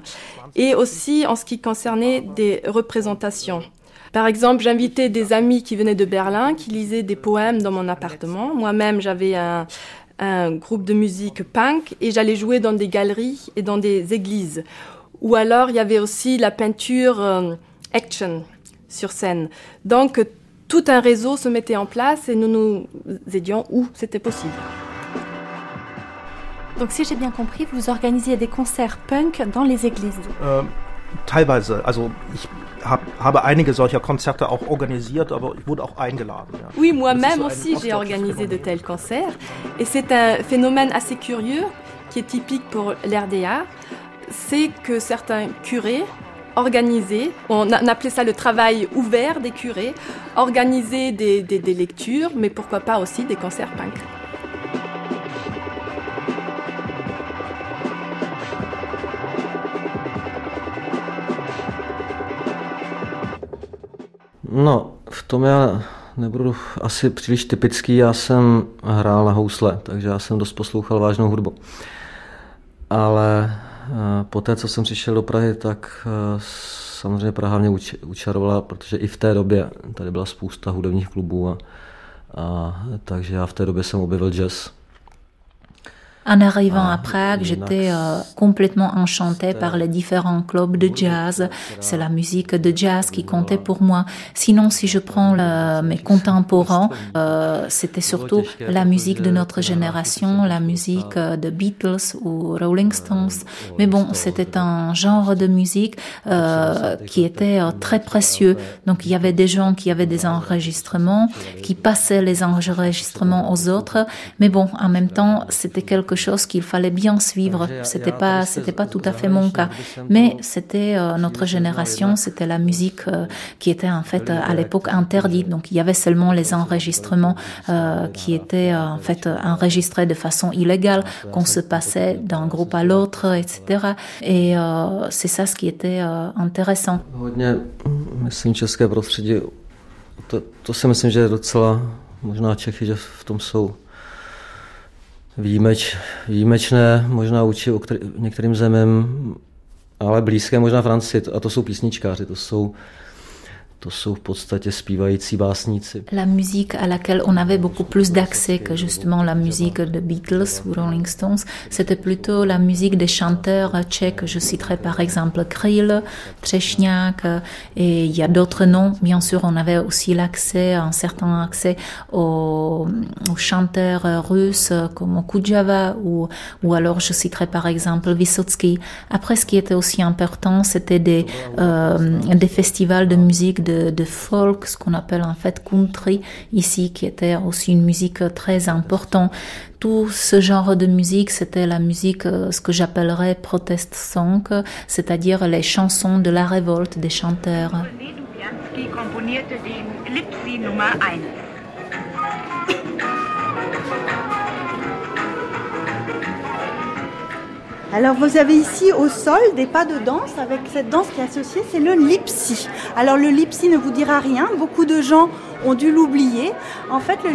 Et aussi en ce qui concernait des représentations. Par exemple, j'invitais des amis qui venaient de Berlin, qui lisaient des poèmes dans mon appartement. Moi-même, j'avais un, un groupe de musique punk et j'allais jouer dans des galeries et dans des églises. Ou alors il y avait aussi la peinture euh, action sur scène. Donc tout un réseau se mettait en place et nous nous aidions où c'était possible. Donc si j'ai bien compris, vous organisiez des concerts punk dans les églises. Euh, teilweise. Also ich hab, habe einige solcher Konzerte auch organisiert, aber ich wurde auch eingeladen. Ja. Oui, moi-même aussi, j'ai organisé de tels concerts. Et c'est un phénomène assez curieux qui est typique pour l'RDA. C'est que certains curés organisaient, on appelait ça le travail ouvert des curés, organisaient des, des, des lectures, mais pourquoi pas aussi des concerts punk. No, v tom já nebudu asi příliš typický. Já jsem hrál na housle, takže já jsem dost poslouchal vážnou hudbu. Ale eh, po té, co jsem přišel do Prahy, tak eh, samozřejmě Praha mě učarovala, protože i v té době tady byla spousta hudebních klubů a, a takže já v té době jsem objevil jazz. En arrivant à Prague, j'étais euh, complètement enchantée par les différents clubs de jazz. C'est la musique de jazz qui comptait pour moi. Sinon, si je prends mes contemporains, euh, c'était surtout la musique de notre génération, la musique euh, de Beatles ou Rolling Stones. Mais bon, c'était un genre de musique qui était très précieux. Donc, il y avait des gens qui avaient des enregistrements, qui passaient les enregistrements aux autres. Mais bon, en même temps, c'était quelque chose qu'il fallait bien suivre. C'était pas, c'était pas tout à fait mon cas, mais c'était euh, notre génération, c'était la musique euh, qui était en fait à l'époque interdite. Donc il y avait seulement les enregistrements euh, qui étaient en fait enregistrés de façon illégale, qu'on se passait d'un groupe à l'autre, etc. Et c'est ça ce qui était intéressant. prostředí, to, to si myslím, že je docela, možná Čechy, že v tom jsou výjimeč, výjimečné, možná uči některým zemím, ale blízké možná Francii, a to jsou písničkáři, to jsou La musique à laquelle on avait beaucoup plus d'accès que justement la musique de Beatles ou Rolling Stones, c'était plutôt la musique des chanteurs tchèques. Je citerai par exemple Kryl, Třešňák, et il y a d'autres noms. Bien sûr, on avait aussi l'accès, un certain accès aux, aux chanteurs russes comme Kudjava ou, ou alors je citerai par exemple Vysotsky. Après, ce qui était aussi important, c'était des, euh, des festivals de musique de de, folk, ce qu'on appelle en fait country ici, qui était aussi une musique très importante. Tout ce genre de musique, c'était la musique, euh, ce que j'appellerais protest song, c'est-à-dire les chansons de la révolte des chanteurs. Alors vous avez ici au sol des pas de danse avec cette danse qui est associée, c'est le lipsy. Alors le lipsy ne vous dira rien, beaucoup de gens ont dû l'oublier. En fait, le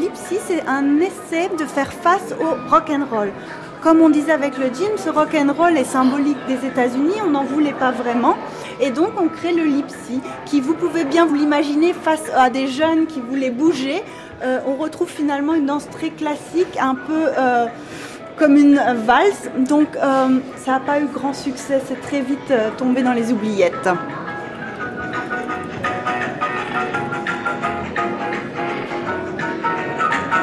lipsy, c'est un essai de faire face au rock and roll. Comme on disait avec le gym, ce rock and roll est symbolique des États-Unis, on n'en voulait pas vraiment. Et donc on crée le lipsy, qui vous pouvez bien vous l'imaginer face à des jeunes qui voulaient bouger. Euh, on retrouve finalement une danse très classique, un peu euh, comme une valse. Donc euh, ça n'a pas eu grand succès, c'est très vite tombé dans les oubliettes.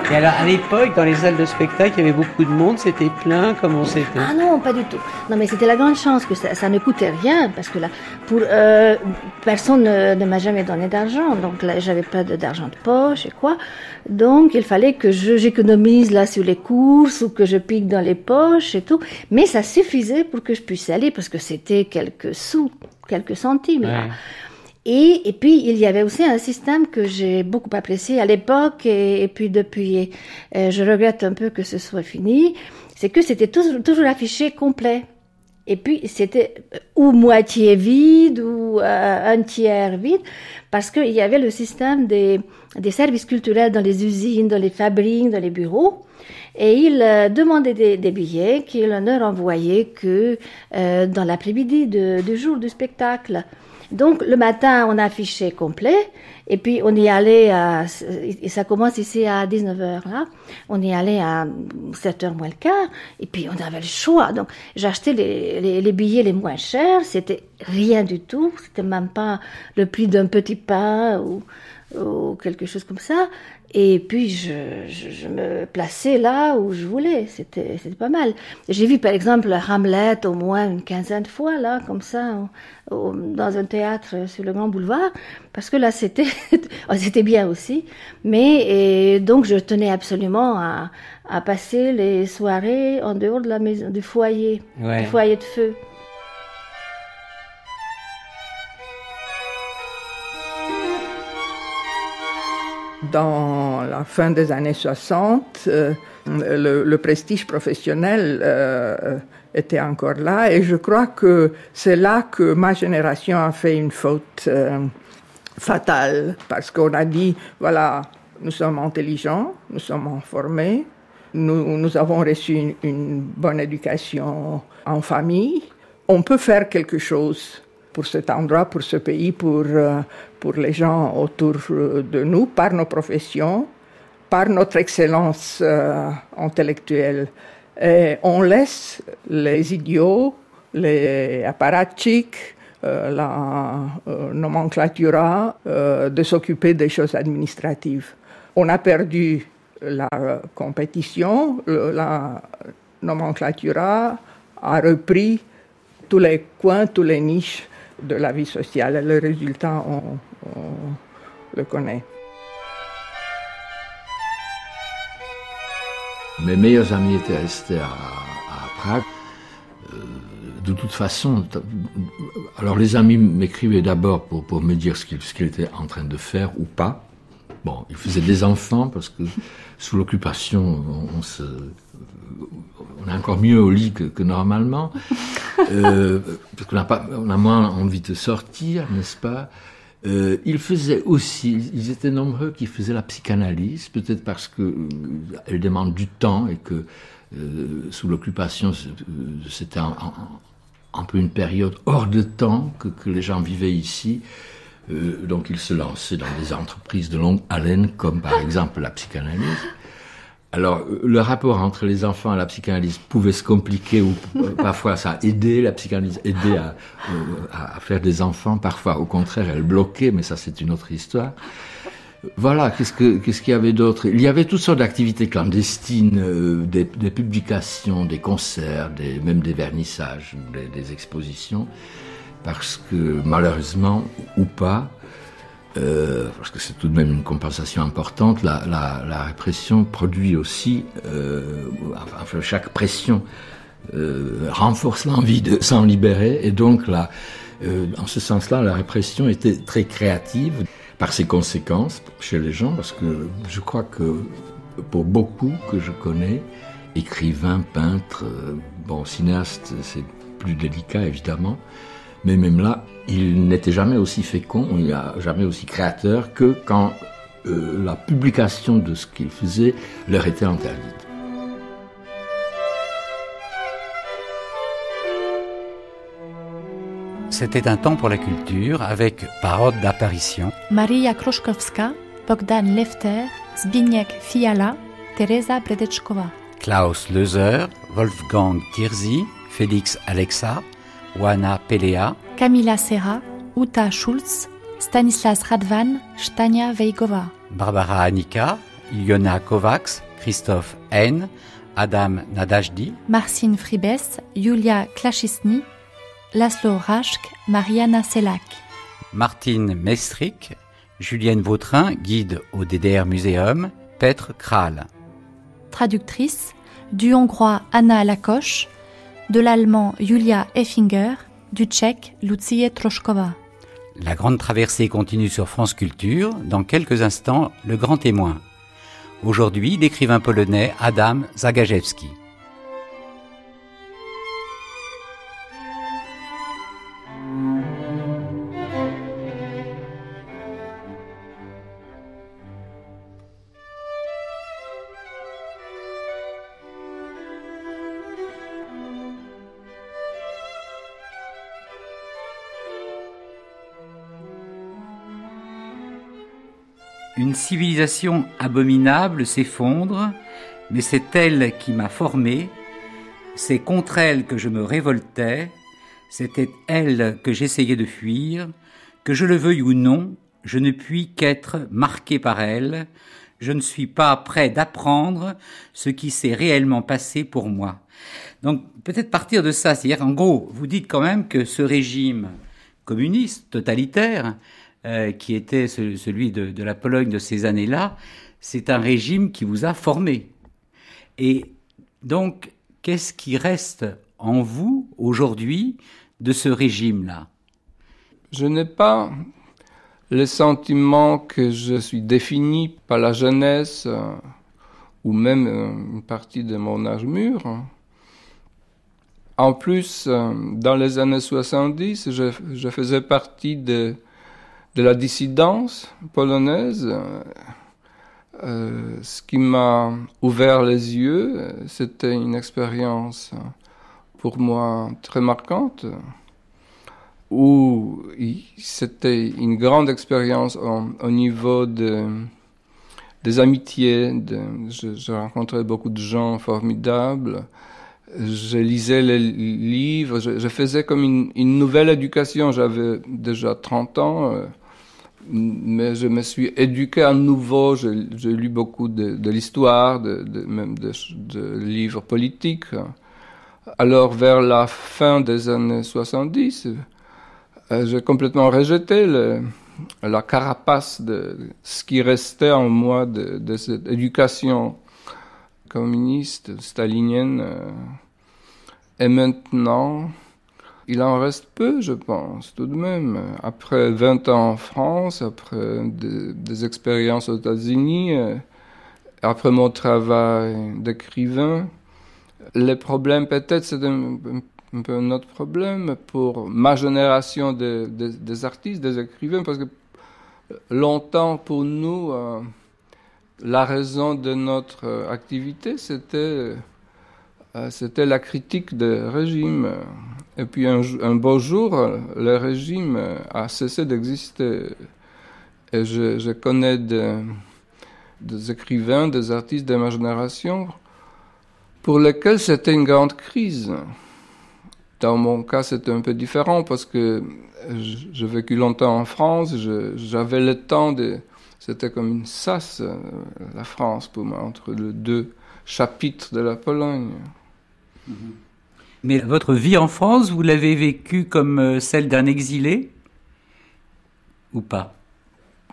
Et alors, à l'époque, dans les salles de spectacle, il y avait beaucoup de monde, c'était plein, comment c'était? Ah non, pas du tout. Non, mais c'était la grande chance que ça, ne coûtait rien, parce que là, pour euh, personne ne, m'a jamais donné d'argent, donc là, j'avais pas d'argent de poche et quoi. Donc, il fallait que j'économise là sur les courses ou que je pique dans les poches et tout. Mais ça suffisait pour que je puisse aller, parce que c'était quelques sous, quelques centimes. Là. Et, puis, il y avait aussi un système que j'ai beaucoup apprécié à l'époque, et, puis depuis, euh, je regrette un peu que ce soit fini, c'est que c'était toujours, toujours affiché complet. Et puis, c'était euh, ou moitié vide ou euh, un tiers vide, parce qu'il y avait le système des, services culturels dans les usines, dans les fabriques, dans les bureaux. Et il demandait des, des billets qu'il ne renvoyait que dans l'après-midi du jour du spectacle. Donc le matin, on affichait complet, et puis on y allait à, et ça commence ici à 19h là, on y allait à 7h moins le quart, et puis on avait le choix. Donc j'achetais les, les, billets les moins chers, c'était rien du tout, c'était même pas le prix d'un petit pain ou, ou quelque chose comme ça. Et puis, je, je, me plaçais là où je voulais. C'était, c'était pas mal. J'ai vu, par exemple, Hamlet au moins une quinzaine de fois, là, comme ça, dans un théâtre sur le Grand Boulevard, parce que là, c'était, c'était bien aussi. Mais, et donc, je tenais absolument à, à passer les soirées en dehors de la maison, du foyer, du foyer de feu. Dans la fin des années 60, euh, le, prestige professionnel euh, était encore là. Et je crois que c'est là que ma génération a fait une faute euh, fatale. Parce qu'on a dit, voilà, nous sommes intelligents, nous sommes informés, nous, avons reçu une, bonne éducation en famille, on peut faire quelque chose pour cet endroit, pour ce pays, pour, pour les gens autour euh, de nous, par nos professions, par notre excellence euh, intellectuelle. Et on laisse les idiots, les apparatchiks, la nomenclature de s'occuper des choses administratives. On a perdu la compétition, la nomenclature a repris tous les coins, tous les niches de la vie sociale. Le résultat, on, le connaît. Mes meilleurs amis étaient restés à, Prague. Euh, de toute façon, alors les amis m'écrivaient d'abord pour, pour me dire ce qu'ils étaient en train de faire ou pas. Bon, ils faisaient des enfants parce que sous l'occupation, on, se, on est encore mieux au lit que, normalement, euh, parce qu'on a, pas, on a moins envie de sortir, n'est-ce pas? Euh, Ils faisaient aussi, ils étaient nombreux qui faisaient la psychanalyse, peut-être parce que euh, elle demande du temps et que euh, sous l'occupation, c'était un, peu une période hors de temps que, que les gens vivaient ici. donc ils se lançaient dans des entreprises de longue haleine, comme par exemple la psychanalyse. Alors, le rapport entre les enfants et la psychanalyse pouvait se compliquer ou euh, parfois ça aidait, la psychanalyse aidait à, euh, à, faire des enfants, parfois au contraire elle bloquait, mais ça c'est une autre histoire. Voilà, qu'est-ce qu'il y avait d'autre? Il y avait toutes sortes d'activités clandestines, euh, des, des, publications, des concerts, des, même des vernissages, des, des expositions, parce que malheureusement, ou pas, euh, parce que c'est tout de même une compensation importante, la, répression produit aussi, euh, enfin, chaque pression euh, renforce l'envie de s'en libérer, et donc là, en ce sens-là, la répression était très créative par ses conséquences chez les gens, parce que je crois que pour beaucoup que je connais, écrivain, peintre, euh, bon, cinéaste, c'est plus délicat évidemment, mais même là, il n'était jamais aussi fécond, il n'a jamais aussi créateur que quand euh, la publication de ce qu'il faisait leur était interdite. C'était un temps pour la culture avec par ordre d'apparition Maria Kroszkowska, Bogdan Lefter, Zbigniew Fiala, Teresa Bredeczkova. Klaus Leuser, Wolfgang Tirzi, Félix Alexa, Wana Pelea, Camila Serra, Uta Schulz, Stanislas Radvan, Stania Veigova. Barbara Anika, Iona Kovacs, Christophe N, Adam Nadajdi, Marcin Fribes, Julia Klashisny, Laszlo Rashk, Mariana Selak. Martine Mestrik, Julienne Vautrin, guide au DDR Muséum, Petr Kral. Traductrice, du hongrois Anna Lakoche, de l'allemand Julia Effinger, du tchèque Lucie Troshkova. La grande traversée continue sur France Culture. Dans quelques instants, le grand témoin. Aujourd'hui, l'écrivain polonais Adam Zagajewski. Une civilisation abominable s'effondre, mais c'est elle qui m'a formé, c'est contre elle que je me révoltais, c'était elle que j'essayais de fuir, que je le veuille ou non, je ne puis qu'être marqué par elle, je ne suis pas prêt d'apprendre ce qui s'est réellement passé pour moi. Donc peut-être partir de ça, c'est-à-dire en gros, vous dites quand même que ce régime communiste, totalitaire, euh, qui était celui de, la Pologne de ces années-là, c'est un régime qui vous a formé. Et donc, qu'est-ce qui reste en vous aujourd'hui de ce régime-là? Je n'ai pas le sentiment que je suis défini par la jeunesse euh, ou même euh, une partie de mon âge mûr. En plus, dans les années 70, je, je faisais partie de, de la dissidence polonaise. Euh, ce qui m'a ouvert les yeux, c'était une expérience pour moi très marquante où c'était une grande expérience au, niveau de, des amitiés. Je, rencontrais beaucoup de gens formidables. Je lisais les livres. Je, faisais comme une, une nouvelle éducation. J'avais déjà 30 ans. Euh, mais je me suis éduqué à nouveau. J'ai lu beaucoup de, l'histoire, même de, livres politiques. Alors, vers la fin des années 70, euh, j'ai complètement rejeté la carapace de ce qui restait en moi de, de cette éducation communiste, stalinienne. Euh. Et maintenant, il en reste peu, je pense, tout de même. Après 20 ans en France, après des, des expériences aux États-Unis, euh, après mon travail d'écrivain, les problèmes, peut-être, c'est un, un peu problème pour ma génération de, de, des artistes, des écrivains, parce que longtemps pour nous, euh, la raison de notre euh, activité, c'était c'était la critique du régime. Et puis un, beau jour, le régime a cessé d'exister. Et je, connais des, écrivains, des artistes de ma génération pour lesquels c'était une grande crise. Dans mon cas, c'était un peu différent parce que j'ai vécu longtemps en France, j'avais le temps de... C'était comme une sas, la France, pour moi, entre les deux chapitres de la Pologne. Mais votre vie en France, vous l'avez vécue comme euh, celle d'un exilé? Ou pas?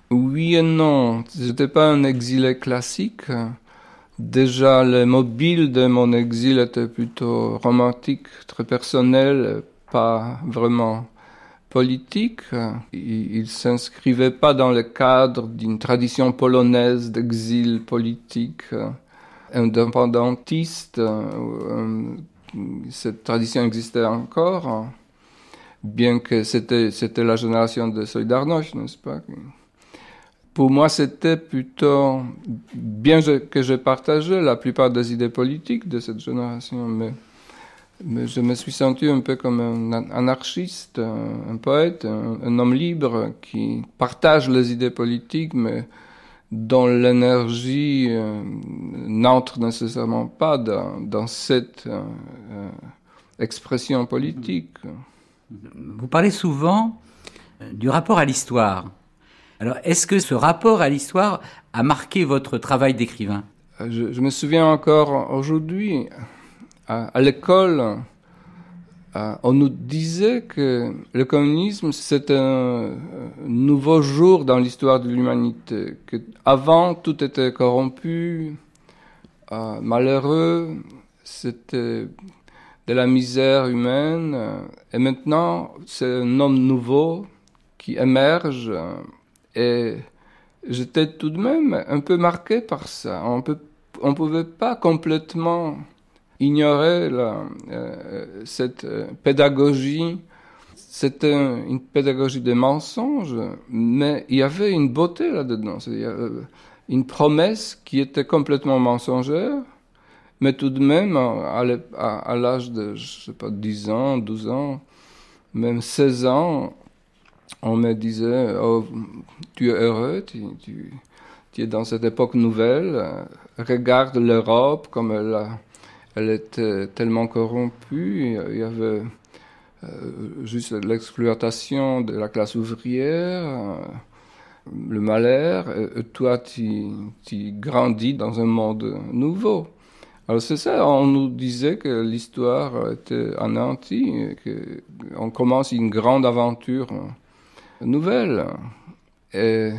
Oui et non. J'étais pas un exilé classique. Déjà, le mobile de mon exil était plutôt romantique, très personnel, pas vraiment politique. Il, il s'inscrivait pas dans le cadre d'une tradition polonaise d'exil politique. indépendantiste. Cette tradition existait encore, bien que c'était, c'était la génération de Solidarność, n'est-ce pas? Pour moi, c'était plutôt bien que je partageais la plupart des idées politiques de cette génération, mais je me suis senti un peu comme un anarchiste, un, poète, un, homme libre qui partage les idées politiques, mais dont l'énergie euh, n'entre nécessairement pas dans, cette euh, euh, expression politique. Vous parlez souvent du rapport à l'histoire. Alors, est-ce que ce rapport à l'histoire a marqué votre travail d'écrivain? Je, me souviens encore aujourd'hui, à, l'école, euh, on nous disait que le communisme, c'est un, nouveau jour dans l'histoire de l'humanité, que avant tout était corrompu, euh, malheureux, c'était de la misère humaine, et maintenant c'est un homme nouveau qui émerge, et j'étais tout de même un peu marqué par ça. On ne pouvait pas complètement ignorait la, euh, cette euh, pédagogie. C'était une pédagogie de mensonges, mais il y avait une beauté là-dedans. Euh, une promesse qui était complètement mensongère, mais tout de même, à, l'âge de, je sais pas, 10 ans, 12 ans, même 16 ans, on me disait, oh, tu es heureux, tu, tu, tu es dans cette époque nouvelle, regarde l'Europe comme elle a elle était tellement corrompue, il y avait euh, juste l'exploitation de la classe ouvrière, euh, le malheur, et, toi tu, grandis dans un monde nouveau. Alors c'est ça, on nous disait que l'histoire était anéantie, qu'on commence une grande aventure nouvelle. Et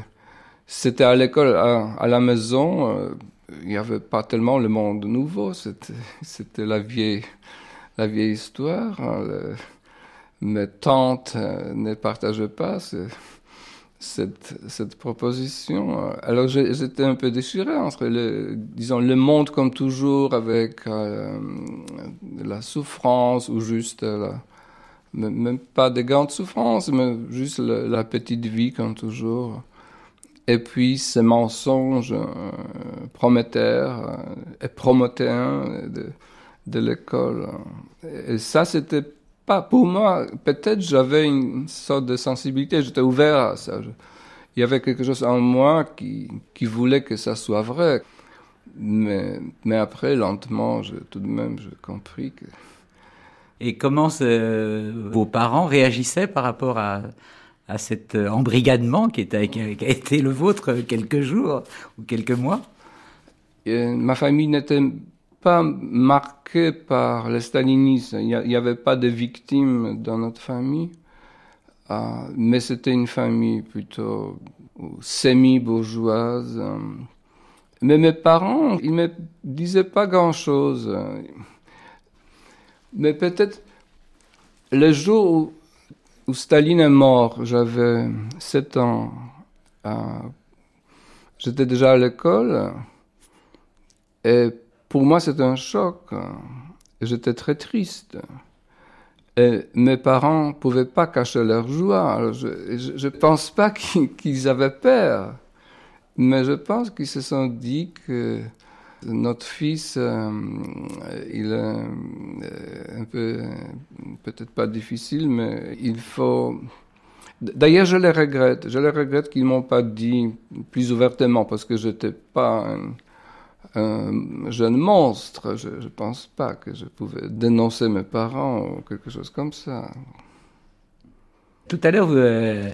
c'était à l'école, à, la maison, euh, il n'y avait pas tellement le monde nouveau, c'était la vieille, la vieille histoire. Hein, mes tantes euh, ne partageaient pas cette, cette proposition. Alors j'étais un peu déchiré entre, le, disons, le monde comme toujours avec euh, la souffrance ou juste la, même pas des grandes souffrances, mais juste la petite vie comme toujours et puis ces mensonges euh, prometteurs euh, et promoteurs de, l'école. Et ça, c'était pas pour moi. Peut-être j'avais une sorte de sensibilité, j'étais ouvert à ça. il y avait quelque chose en moi qui, qui voulait que ça soit vrai. Mais, mais après, lentement, tout de même, j'ai compris que. Et comment vos parents réagissaient par rapport à, à cet euh, embrigadement qui, a été le vôtre quelques jours ou quelques mois Ma famille n'était pas marquée par le stalinisme. Il n'y avait pas de victimes dans notre famille, mais c'était une famille plutôt semi-bourgeoise. Mais mes parents, ils me disaient pas grand-chose. Mais peut-être le jour où où Staline est mort, j'avais 7 ans. Euh, j'étais déjà à l'école. Et pour moi, c'était un choc. J'étais très triste. Et mes parents ne pouvaient pas cacher leur joie. je ne pense pas qu'ils avaient peur. Mais je pense qu'ils se sont dit que notre fils, euh, il est euh, un peu, peut-être pas difficile, mais il faut. D'ailleurs, je les regrette. Je les regrette qu'ils m'ont pas dit plus ouvertement parce que j'étais pas un, jeune monstre. Je ne pense pas que je pouvais dénoncer mes parents ou quelque chose comme ça. Tout à l'heure, vous, euh,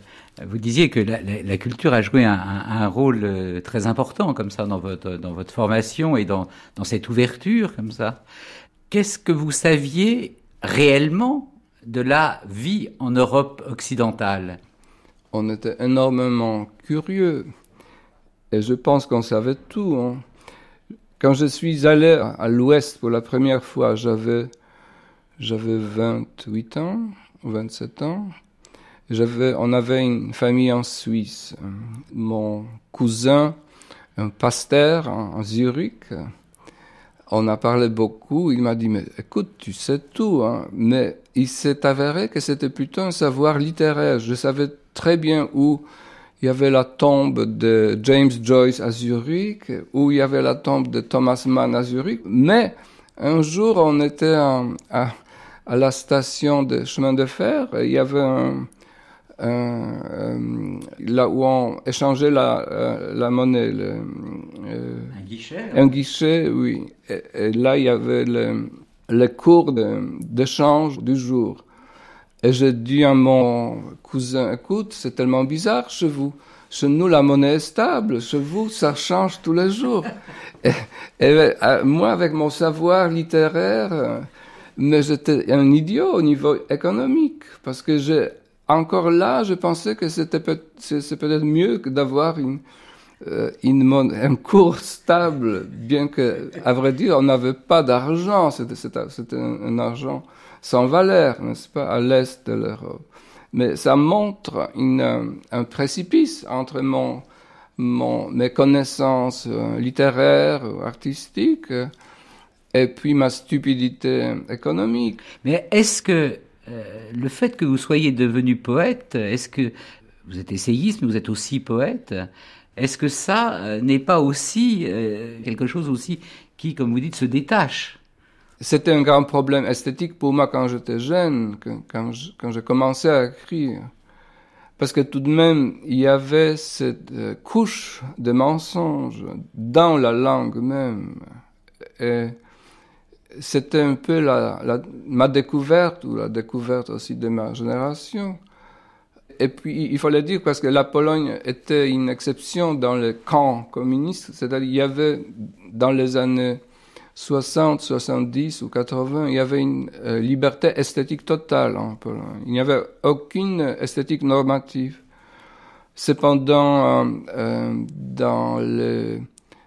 vous, disiez que la, culture a joué un, rôle euh, très important comme ça dans votre, dans votre formation et dans, dans cette ouverture comme ça. Qu'est-ce que vous saviez réellement de la vie en Europe occidentale? On était énormément curieux et je pense qu'on savait tout. Hein. Quand je suis allé à l'ouest pour la première fois, j'avais, j'avais 28 ans, 27 ans on avait une famille en Suisse. Mon cousin, un pasteur en, Zurich, on a parlé beaucoup. Il m'a dit, mais écoute, tu sais tout, hein. Mais il s'est avéré que c'était plutôt un savoir littéraire. Je savais très bien où il y avait la tombe de James Joyce à Zurich, où il y avait la tombe de Thomas Mann à Zurich. Mais un jour, on était à, à, la station de chemin de fer, et il y avait un, un, là où on échangeait la, euh, la monnaie. Le, euh, un guichet Un guichet, oui. Et, là, il y avait le, le cours d'échange du jour. Et j'ai dit à mon cousin, écoute, c'est tellement bizarre chez vous. Chez nous, la monnaie est stable. Chez vous, ça change tous les jours. et, euh, moi, avec mon savoir littéraire, euh, mais j'étais un idiot au niveau économique. Parce que j'ai, encore là, je pensais que c'était peut-être mieux que d'avoir euh, un cours stable, bien que, à vrai dire, on n'avait pas d'argent. C'était, un argent sans valeur, n'est-ce pas, à l'est de l'Europe. Mais ça montre une, un précipice entre mes connaissances euh, littéraires ou artistiques et puis ma stupidité économique. Mais est-ce que euh, le fait que vous soyez devenu poète, est-ce que vous êtes essayiste, mais vous êtes aussi poète, est-ce que ça euh, n'est pas aussi quelque chose aussi qui, comme vous dites, se détache? C'était un grand problème esthétique pour moi quand j'étais jeune, quand, quand j'ai commencé à écrire. Parce que tout de même, il y avait cette euh, couche de mensonges dans la langue même. Et c'était un peu la, ma découverte, ou la découverte aussi de ma génération. Et puis, il fallait dire, parce que la Pologne était une exception dans le camp communiste, c'est-à-dire il y avait dans les années 60, 70 ou 80, il y avait une euh, liberté esthétique totale en Pologne. Il n'y avait aucune esthétique normative. Cependant, euh, euh, dans les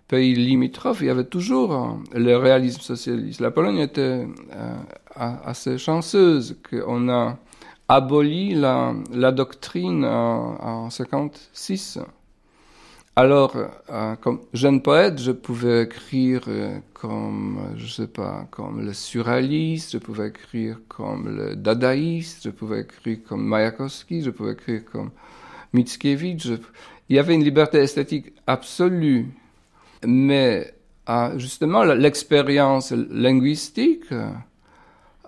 pays limitrophes, il y avait toujours le réalisme socialiste. La Pologne était assez chanceuse qu'on a aboli la, doctrine en, en 56. Alors, euh, comme jeune poète, je pouvais écrire euh, comme, je sais pas, comme le surréaliste, je pouvais écrire comme le dadaïste, je pouvais écrire comme Mayakovsky, je pouvais écrire comme Mickiewicz. Il y avait une liberté esthétique absolue, mais euh, justement, l'expérience linguistique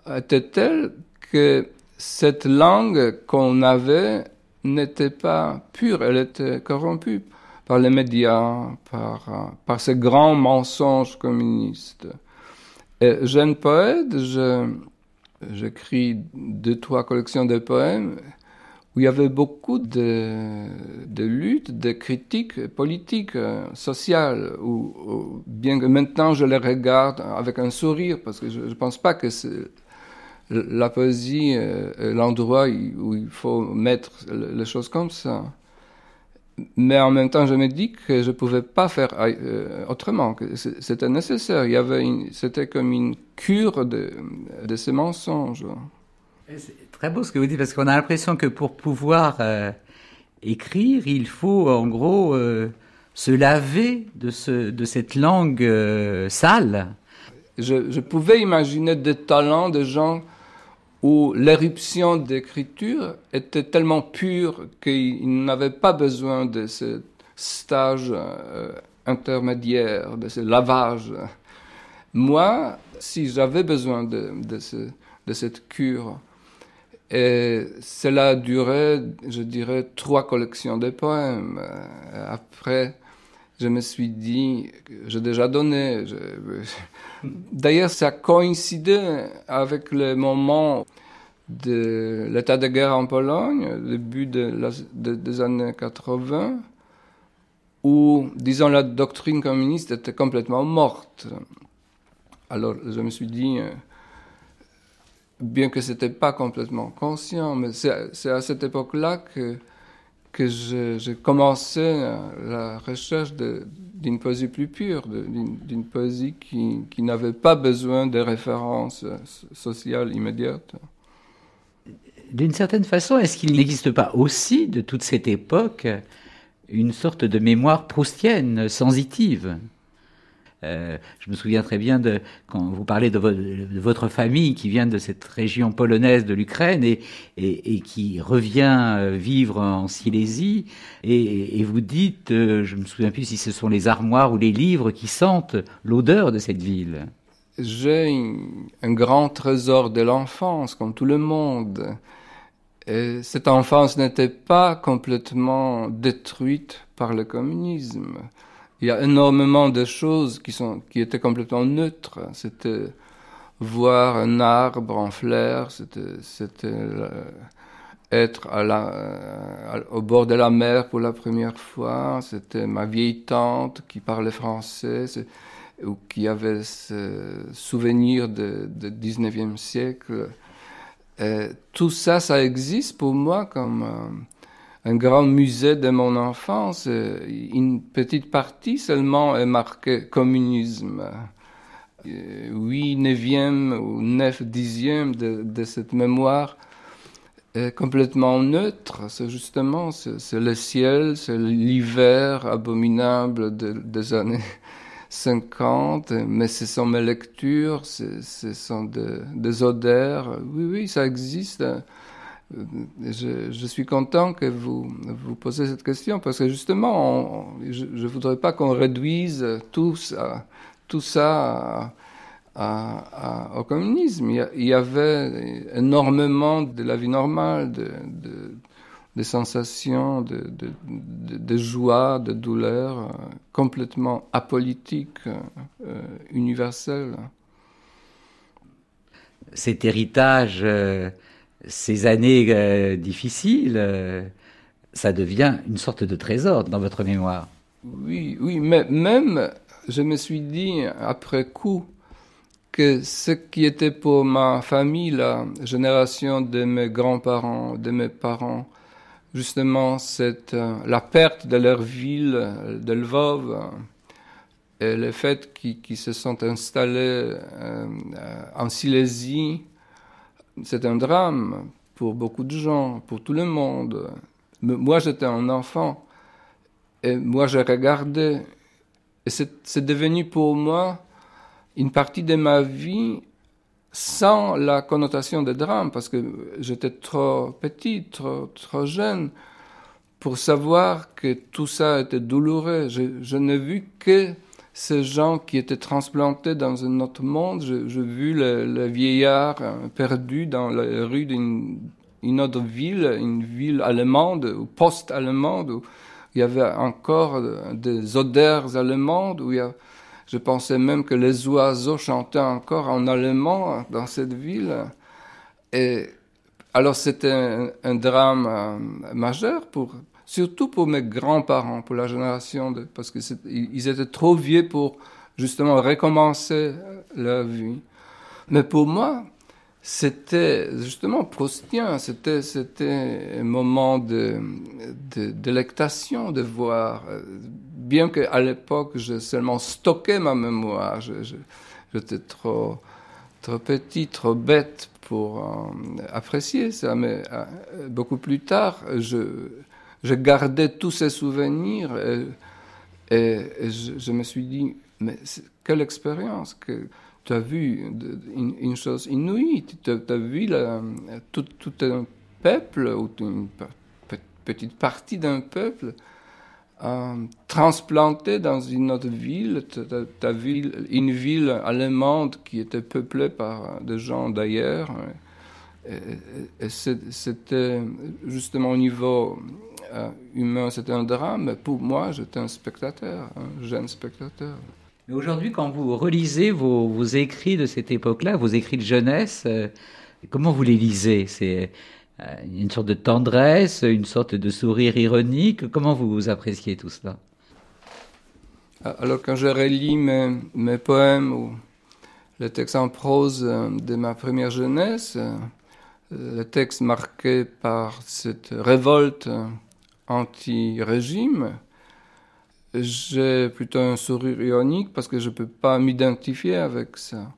était telle que cette langue qu'on avait n'était pas pure, elle était corrompue par les médias, par, euh, par ces grands mensonges communistes. Et jeune poète, j'écris deux, trois collections de poèmes où il y avait beaucoup de, luttes, de critiques politiques, euh, sociales, où, bien que maintenant je les regarde avec un sourire, parce que je ne pense pas que la poésie est l'endroit où il faut mettre les choses comme ça mais en même temps, je me dis que je ne pouvais pas faire euh, autrement, que c'était nécessaire. C'était comme une cure de ces mensonges. C'est très beau ce que vous dites parce qu'on a l'impression que pour pouvoir euh, écrire, il faut en gros euh, se laver de, ce, de cette langue sale. Je, pouvais imaginer des talents de gens où l'éruption d'écriture était tellement pure qu'il n'avait pas besoin de ce stage euh, intermédiaire, de ce lavage. Moi, si j'avais besoin de, cette cure, et cela durait, je dirais, trois collections de poèmes. Euh, après, je me suis dit, j'ai déjà donné. D'ailleurs, ça coïncidait avec le moment de l'état de guerre en Pologne, début des années 80, où, disons, la doctrine communiste était complètement morte. Alors, je me suis dit, euh, bien que ce n'était pas complètement conscient, mais c'est à cette époque-là que que j'ai commencé euh, la recherche d'une poésie plus pure, d'une poésie qui, qui n'avait pas besoin de références euh, sociales immédiates. D'une certaine façon, est-ce qu'il n'existe pas aussi de toute cette époque une sorte de mémoire proustienne, sensitive? Euh, je me souviens très bien de quand vous parlez de, votre famille qui vient de cette région polonaise de l'Ukraine et, qui revient euh, vivre en Silésie. Et, vous dites, euh, je me souviens plus si ce sont les armoires ou les livres qui sentent l'odeur de cette ville. J'ai un grand trésor de l'enfance, comme tout le monde. Et cette enfance n'était pas complètement détruite par le communisme. Il y a énormément de choses qui, sont, qui étaient complètement neutres. C'était voir un arbre en fleurs, c'était, euh, être euh, au bord de la mer pour la première fois, c'était ma vieille tante qui parlait français ou qui avait ce souvenir du de 19e siècle. Tout ça, ça existe pour moi comme... Euh, un grand musée de mon enfance. Une petite partie seulement est marquée communisme. Oui, neuvième ou neuf dixième de, de cette mémoire est complètement neutre. C'est justement, le ciel, c'est l'hiver abominable des années 50, mais ce sont mes lectures, ce sont des odeurs. Oui, oui, ça existe je, je, suis content que vous vous posez cette question parce que justement, je ne voudrais pas qu'on réduise tout ça, au communisme. Il y, avait énormément de la vie normale, de, sensations, de, de, joie, de douleur, complètement apolitique, euh, universel. Cet héritage. Euh, ces années euh, difficiles, euh, ça devient une sorte de trésor dans votre mémoire. Oui, oui, mais même, je me suis dit après coup que ce qui était pour ma famille, la génération de mes grands-parents, de mes parents, justement cette, euh, la perte de leur ville, de Lvov, et le fait qu'ils se sont installés en Silésie, c'est un drame pour beaucoup de gens, pour tout le monde. Moi, j'étais un enfant et moi, j'ai regardé. Et c'est devenu pour moi une partie de ma vie sans la connotation de drame, parce que j'étais trop petit, trop, trop jeune, pour savoir que tout ça était douloureux. Je, je n'ai vu que ces gens qui étaient transplantés dans un autre monde. J'ai vu le, vieillard euh, perdu dans la rue d'une autre ville, une ville allemande ou post-allemande, où il y avait encore des odeurs allemandes, où je pensais même que les oiseaux chantaient encore en allemand dans cette ville. Et alors c'était un, un, drame euh, majeur pour, surtout pour mes grands-parents, pour la génération de, parce que ils étaient trop vieux pour justement recommencer leur vie. Mais pour moi, c'était justement proustien, c'était c'était un moment de, délectation de voir. Bien qu'à l'époque, je seulement stockais ma mémoire, j'étais trop trop petit, trop bête pour euh, apprécier ça. Mais euh, beaucoup plus tard, je je gardais tous ces souvenirs et, je, me suis dit, mais quelle expérience que tu as vu une, chose inouïe, tu as, vu tout, un peuple ou une petite partie d'un peuple euh, transplanté dans une autre ville, as, une ville allemande qui était peuplée par des gens d'ailleurs. Et, c'était justement au niveau humain, c'était un drame, pour moi, j'étais un spectateur, un jeune spectateur. Mais aujourd'hui, quand vous relisez vos, vos, écrits de cette époque-là, vos écrits de jeunesse, euh, comment vous les lisez? C'est euh, une sorte de tendresse, une sorte de sourire ironique? Comment vous appréciez tout cela? Alors, quand je relis mes, mes poèmes ou les textes en prose de ma première jeunesse, le texte marqué par cette révolte anti-régime, j'ai plutôt un sourire ironique parce que je ne peux pas m'identifier avec ça.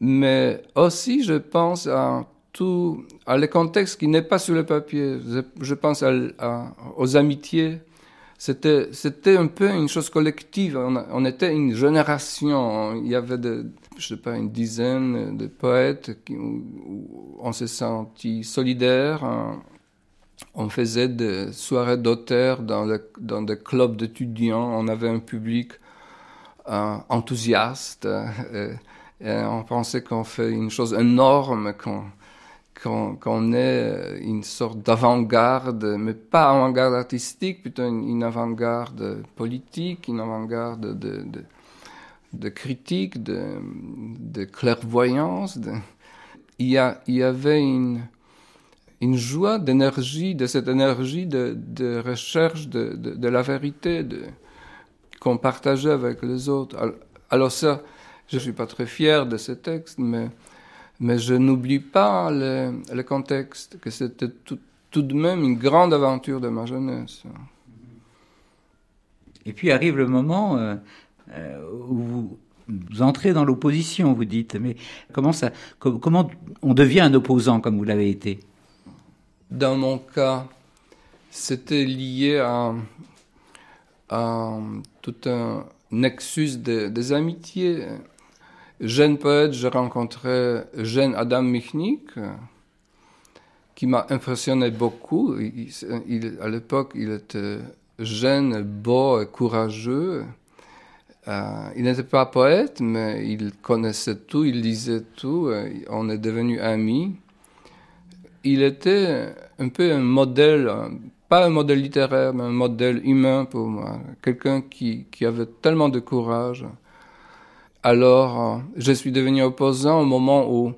Mais aussi, je pense à tout, à le contexte qui n'est pas sur le papier. Je, pense aux amitiés, c'était c'était un peu une chose collective. On, était une génération. Il y avait de, je sais pas une dizaine de poètes qui, où, on s'est senti solidaires. On faisait des soirées d'auteurs dans, dans des clubs d'étudiants. On avait un public euh, enthousiaste. Euh, on pensait qu'on fait une chose énorme, qu'on qu'on est une sorte d'avant-garde, mais pas avant-garde artistique, plutôt une, avant-garde politique, une avant-garde de, de, de, critique, de, de clairvoyance. Il, y a, il y avait une, une joie d'énergie, de cette énergie de, recherche de, la vérité qu'on partageait avec les autres. Alors ça, je ne suis pas très fier de ce texte, mais mais je n'oublie pas le, le, contexte, que c'était tout, tout, de même une grande aventure de ma jeunesse. Et puis arrive le moment euh, euh où vous, vous, entrez dans l'opposition, vous dites. Mais comment, ça, comment on devient un opposant comme vous l'avez été? Dans mon cas, c'était lié à, tout un nexus de, des amitiés jeune poète, j'ai rencontré jeune Adam Michnik, qui m'a impressionné beaucoup. Il, à l'époque, il était jeune, beau et courageux. Euh, il n'était pas poète, mais il connaissait tout, il lisait tout. on est devenus amis. Il était un peu un modèle, pas un modèle littéraire, mais un modèle humain pour moi. Quelqu'un qui, avait tellement de courage. Alors, euh, je suis devenu opposant au moment où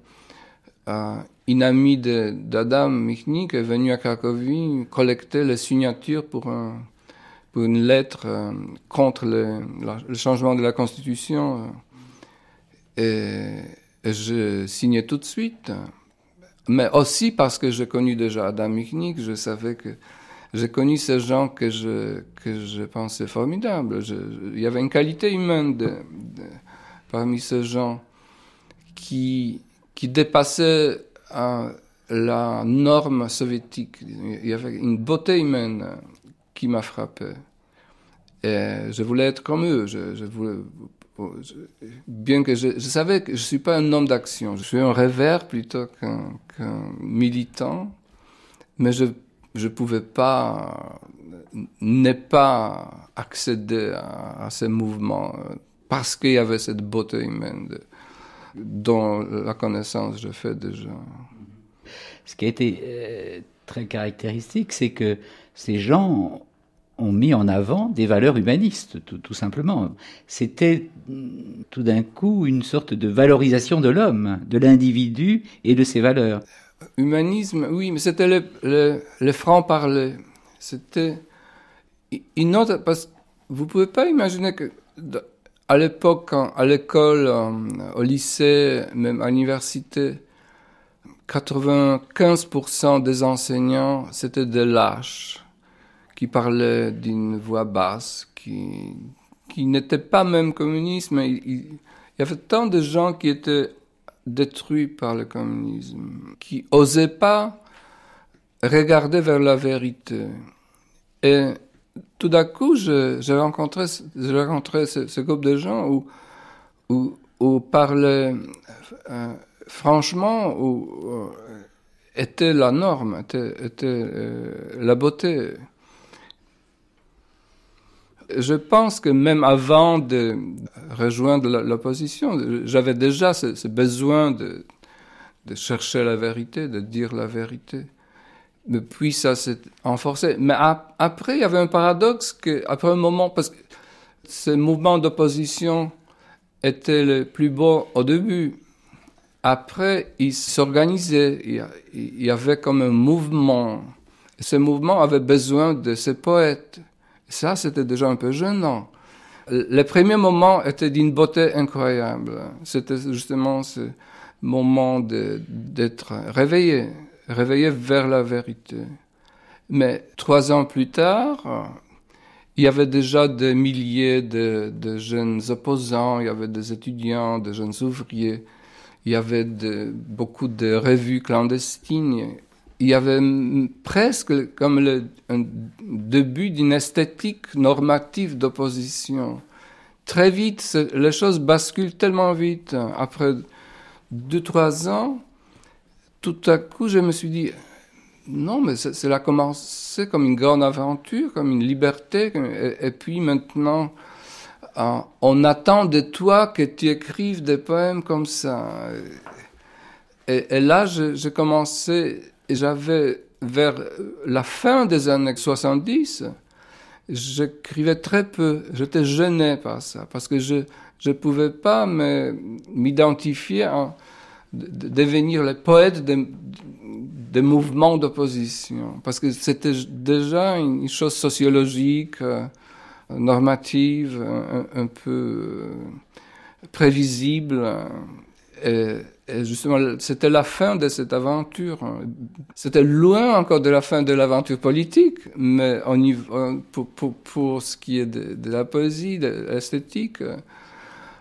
euh, une amie d'Adam Michnik est venue à Cracovie collecter les signatures pour, un, pour une lettre euh, contre le, le, changement de la Constitution. Et, et je signais tout de suite. Mais aussi parce que j'ai connu déjà Adam Michnik, je savais que j'ai connu ces gens que je, que je pensais formidables. il y avait une qualité humaine parmi ces gens qui, qui dépassaient euh, la norme soviétique. Il y avait une beauté humaine qui m'a frappé. Et je voulais être comme eux. Bien que je, savais que je ne suis pas un homme d'action. Je suis un rêveur plutôt qu'un militant. Mais je ne pouvais pas ne pas accéder à, à ces mouvements parce qu'il y avait cette beauté humaine dont la connaissance je fais déjà. Ce qui a été euh, très caractéristique, c'est que ces gens ont mis en avant des valeurs humanistes, tout, simplement. C'était tout d'un coup une sorte de valorisation de l'homme, de l'individu et de ses valeurs. Humanisme, oui, mais c'était le, le, le franc-parler. C'était une autre... Parce que vous pouvez pas imaginer que à l'époque, à l'école, au lycée, même à l'université, 95% des enseignants, c'était des lâches qui parlaient d'une voix basse, qui, qui n'étaient pas même communistes, mais il, y avait tant de gens qui étaient détruits par le communisme, qui osaient pas regarder vers la vérité. Et tout d'un coup, j'ai rencontré, rencontré ce, groupe de gens où, où, parler euh, franchement, où, euh, était la norme, était, était euh, la beauté. Je pense que même avant de rejoindre l'opposition, j'avais déjà ce, besoin de, chercher la vérité, de dire la vérité. Mais puis ça s'est renforcé. Mais après, il y avait un paradoxe que, après un moment, parce que ce mouvement d'opposition était le plus beau au début. Après, il s'organisait. Il y avait comme un mouvement. Ce mouvement avait besoin de ces poètes. Ça, c'était déjà un peu gênant. Le premier moment était d'une beauté incroyable. C'était justement ce moment d'être réveillé réveillé vers la vérité. Mais trois ans plus tard, il y avait déjà des milliers de, jeunes opposants, il y avait des étudiants, des jeunes ouvriers, il y avait beaucoup de revues clandestines. Il y avait presque comme le début d'une esthétique normative d'opposition. Très vite, les choses basculent tellement vite. Après deux, trois ans, tout à coup, je me suis dit, non, mais cela a commencé comme une grande aventure, comme une liberté, et, puis maintenant, euh, on attend de toi que tu écrives des poèmes comme ça. Et, là, j'ai commencé, et j'avais, vers la fin des années 70, j'écrivais très peu, j'étais gêné par ça, parce que je ne pouvais pas m'identifier, devenir le poète des, mouvements d'opposition, parce que c'était déjà une chose sociologique, euh, normative, un, peu euh, prévisible. Et, justement, c'était la fin de cette aventure. C'était loin encore de la fin de l'aventure politique, mais on pour, pour, pour, ce qui est de, la poésie, de l'esthétique, euh,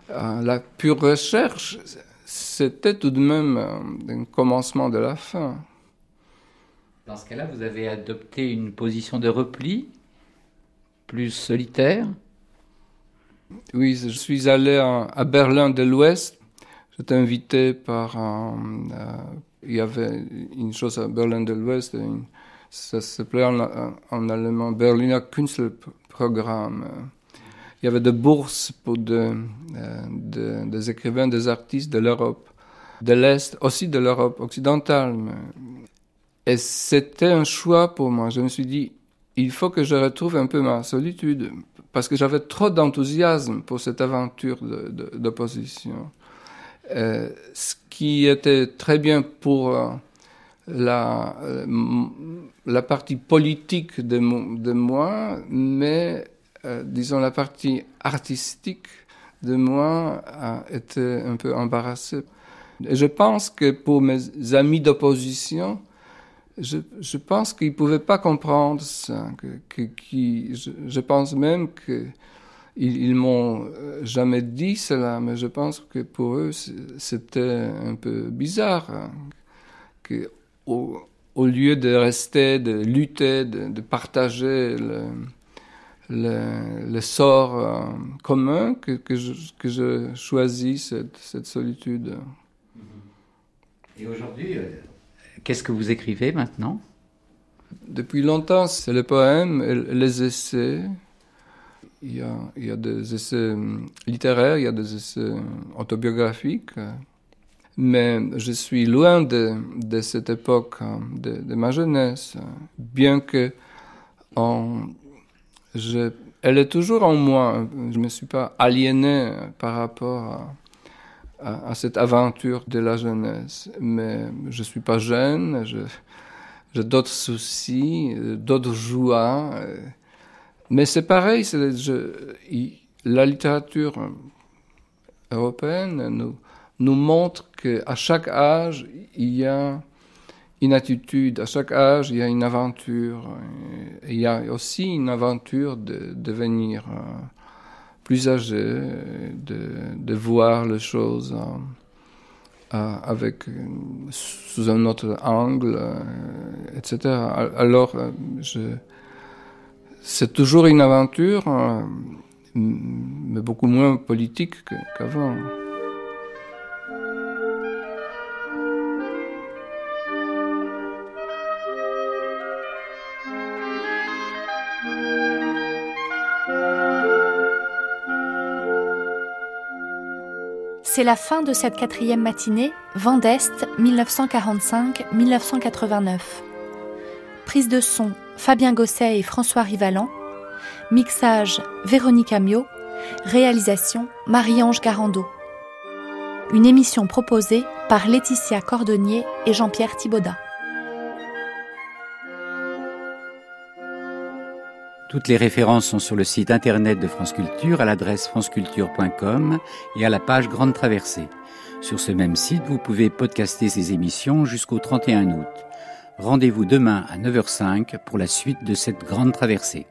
la pure recherche, c'était tout de même un commencement de la fin. Dans ce cas-là, vous avez adopté une position de repli, plus solitaire? Oui, je suis allé à Berlin de l'Ouest. J'étais invité par un, euh, il y avait une chose à Berlin de l'Ouest, ça s'appelait en, en, allemand Berliner Künstlerprogramm. Il y avait des bourses pour euh, des écrivains, des artistes de l'Europe, de l'Est, aussi de l'Europe occidentale. Et c'était un choix pour moi. Je me suis dit, il faut que je retrouve un peu ma solitude, parce que j'avais trop d'enthousiasme pour cette aventure d'opposition. Euh, ce qui était très bien pour euh, la, euh, la partie politique de, moi, mais disons la partie artistique de moi été un peu embarrassée. Et je pense que pour mes amis d'opposition, je, pense qu'ils ne pouvaient pas comprendre ça. Que, je, pense même qu'ils ils, m'ont jamais dit cela, mais je pense que pour eux, c'était un peu bizarre. Hein, que au, au, lieu de rester, de lutter, de, de partager le, le, le sort euh, commun, que, que, je, que je choisis cette, cette solitude. Et aujourd'hui, euh, Qu'est-ce que vous écrivez maintenant? Depuis longtemps, c'est les poèmes les essais. Il y, a, il y a des essais hum, littéraires, il y a des essais autobiographiques. Mais je suis loin de, cette époque de, ma jeunesse, bien que en, elle est toujours en moi. Je ne me suis pas aliéné par rapport à, à, cette aventure de la jeunesse. Mais je ne suis pas jeune, j'ai d'autres soucis, d'autres joies. Mais c'est pareil, la littérature européenne nous, nous montre qu'à chaque âge, il y a une attitude, à chaque âge, il y a une aventure. il y a aussi une aventure de devenir plus âgé, de, de voir les choses euh, euh, avec, sous un autre angle, euh, etc. Alors, je, c'est toujours une aventure, mais beaucoup moins politique qu'avant. C'est la fin de cette quatrième matinée, Vent d'Est, 1945-1989. Prise de son, Fabien Gosset et François Rivalan. Mixage, Véronique Amiot. Réalisation, Marie-Ange Garando. Une émission proposée par Laetitia Cordonnier et Jean-Pierre Thibaudat. Toutes les références sont sur le site internet de France Culture à l'adresse franceculture.com et à la page Grande Traversée. Sur ce même site, vous pouvez podcaster ces émissions jusqu'au 31 août. Rendez-vous demain à 9h05 pour la suite de cette grande traversée.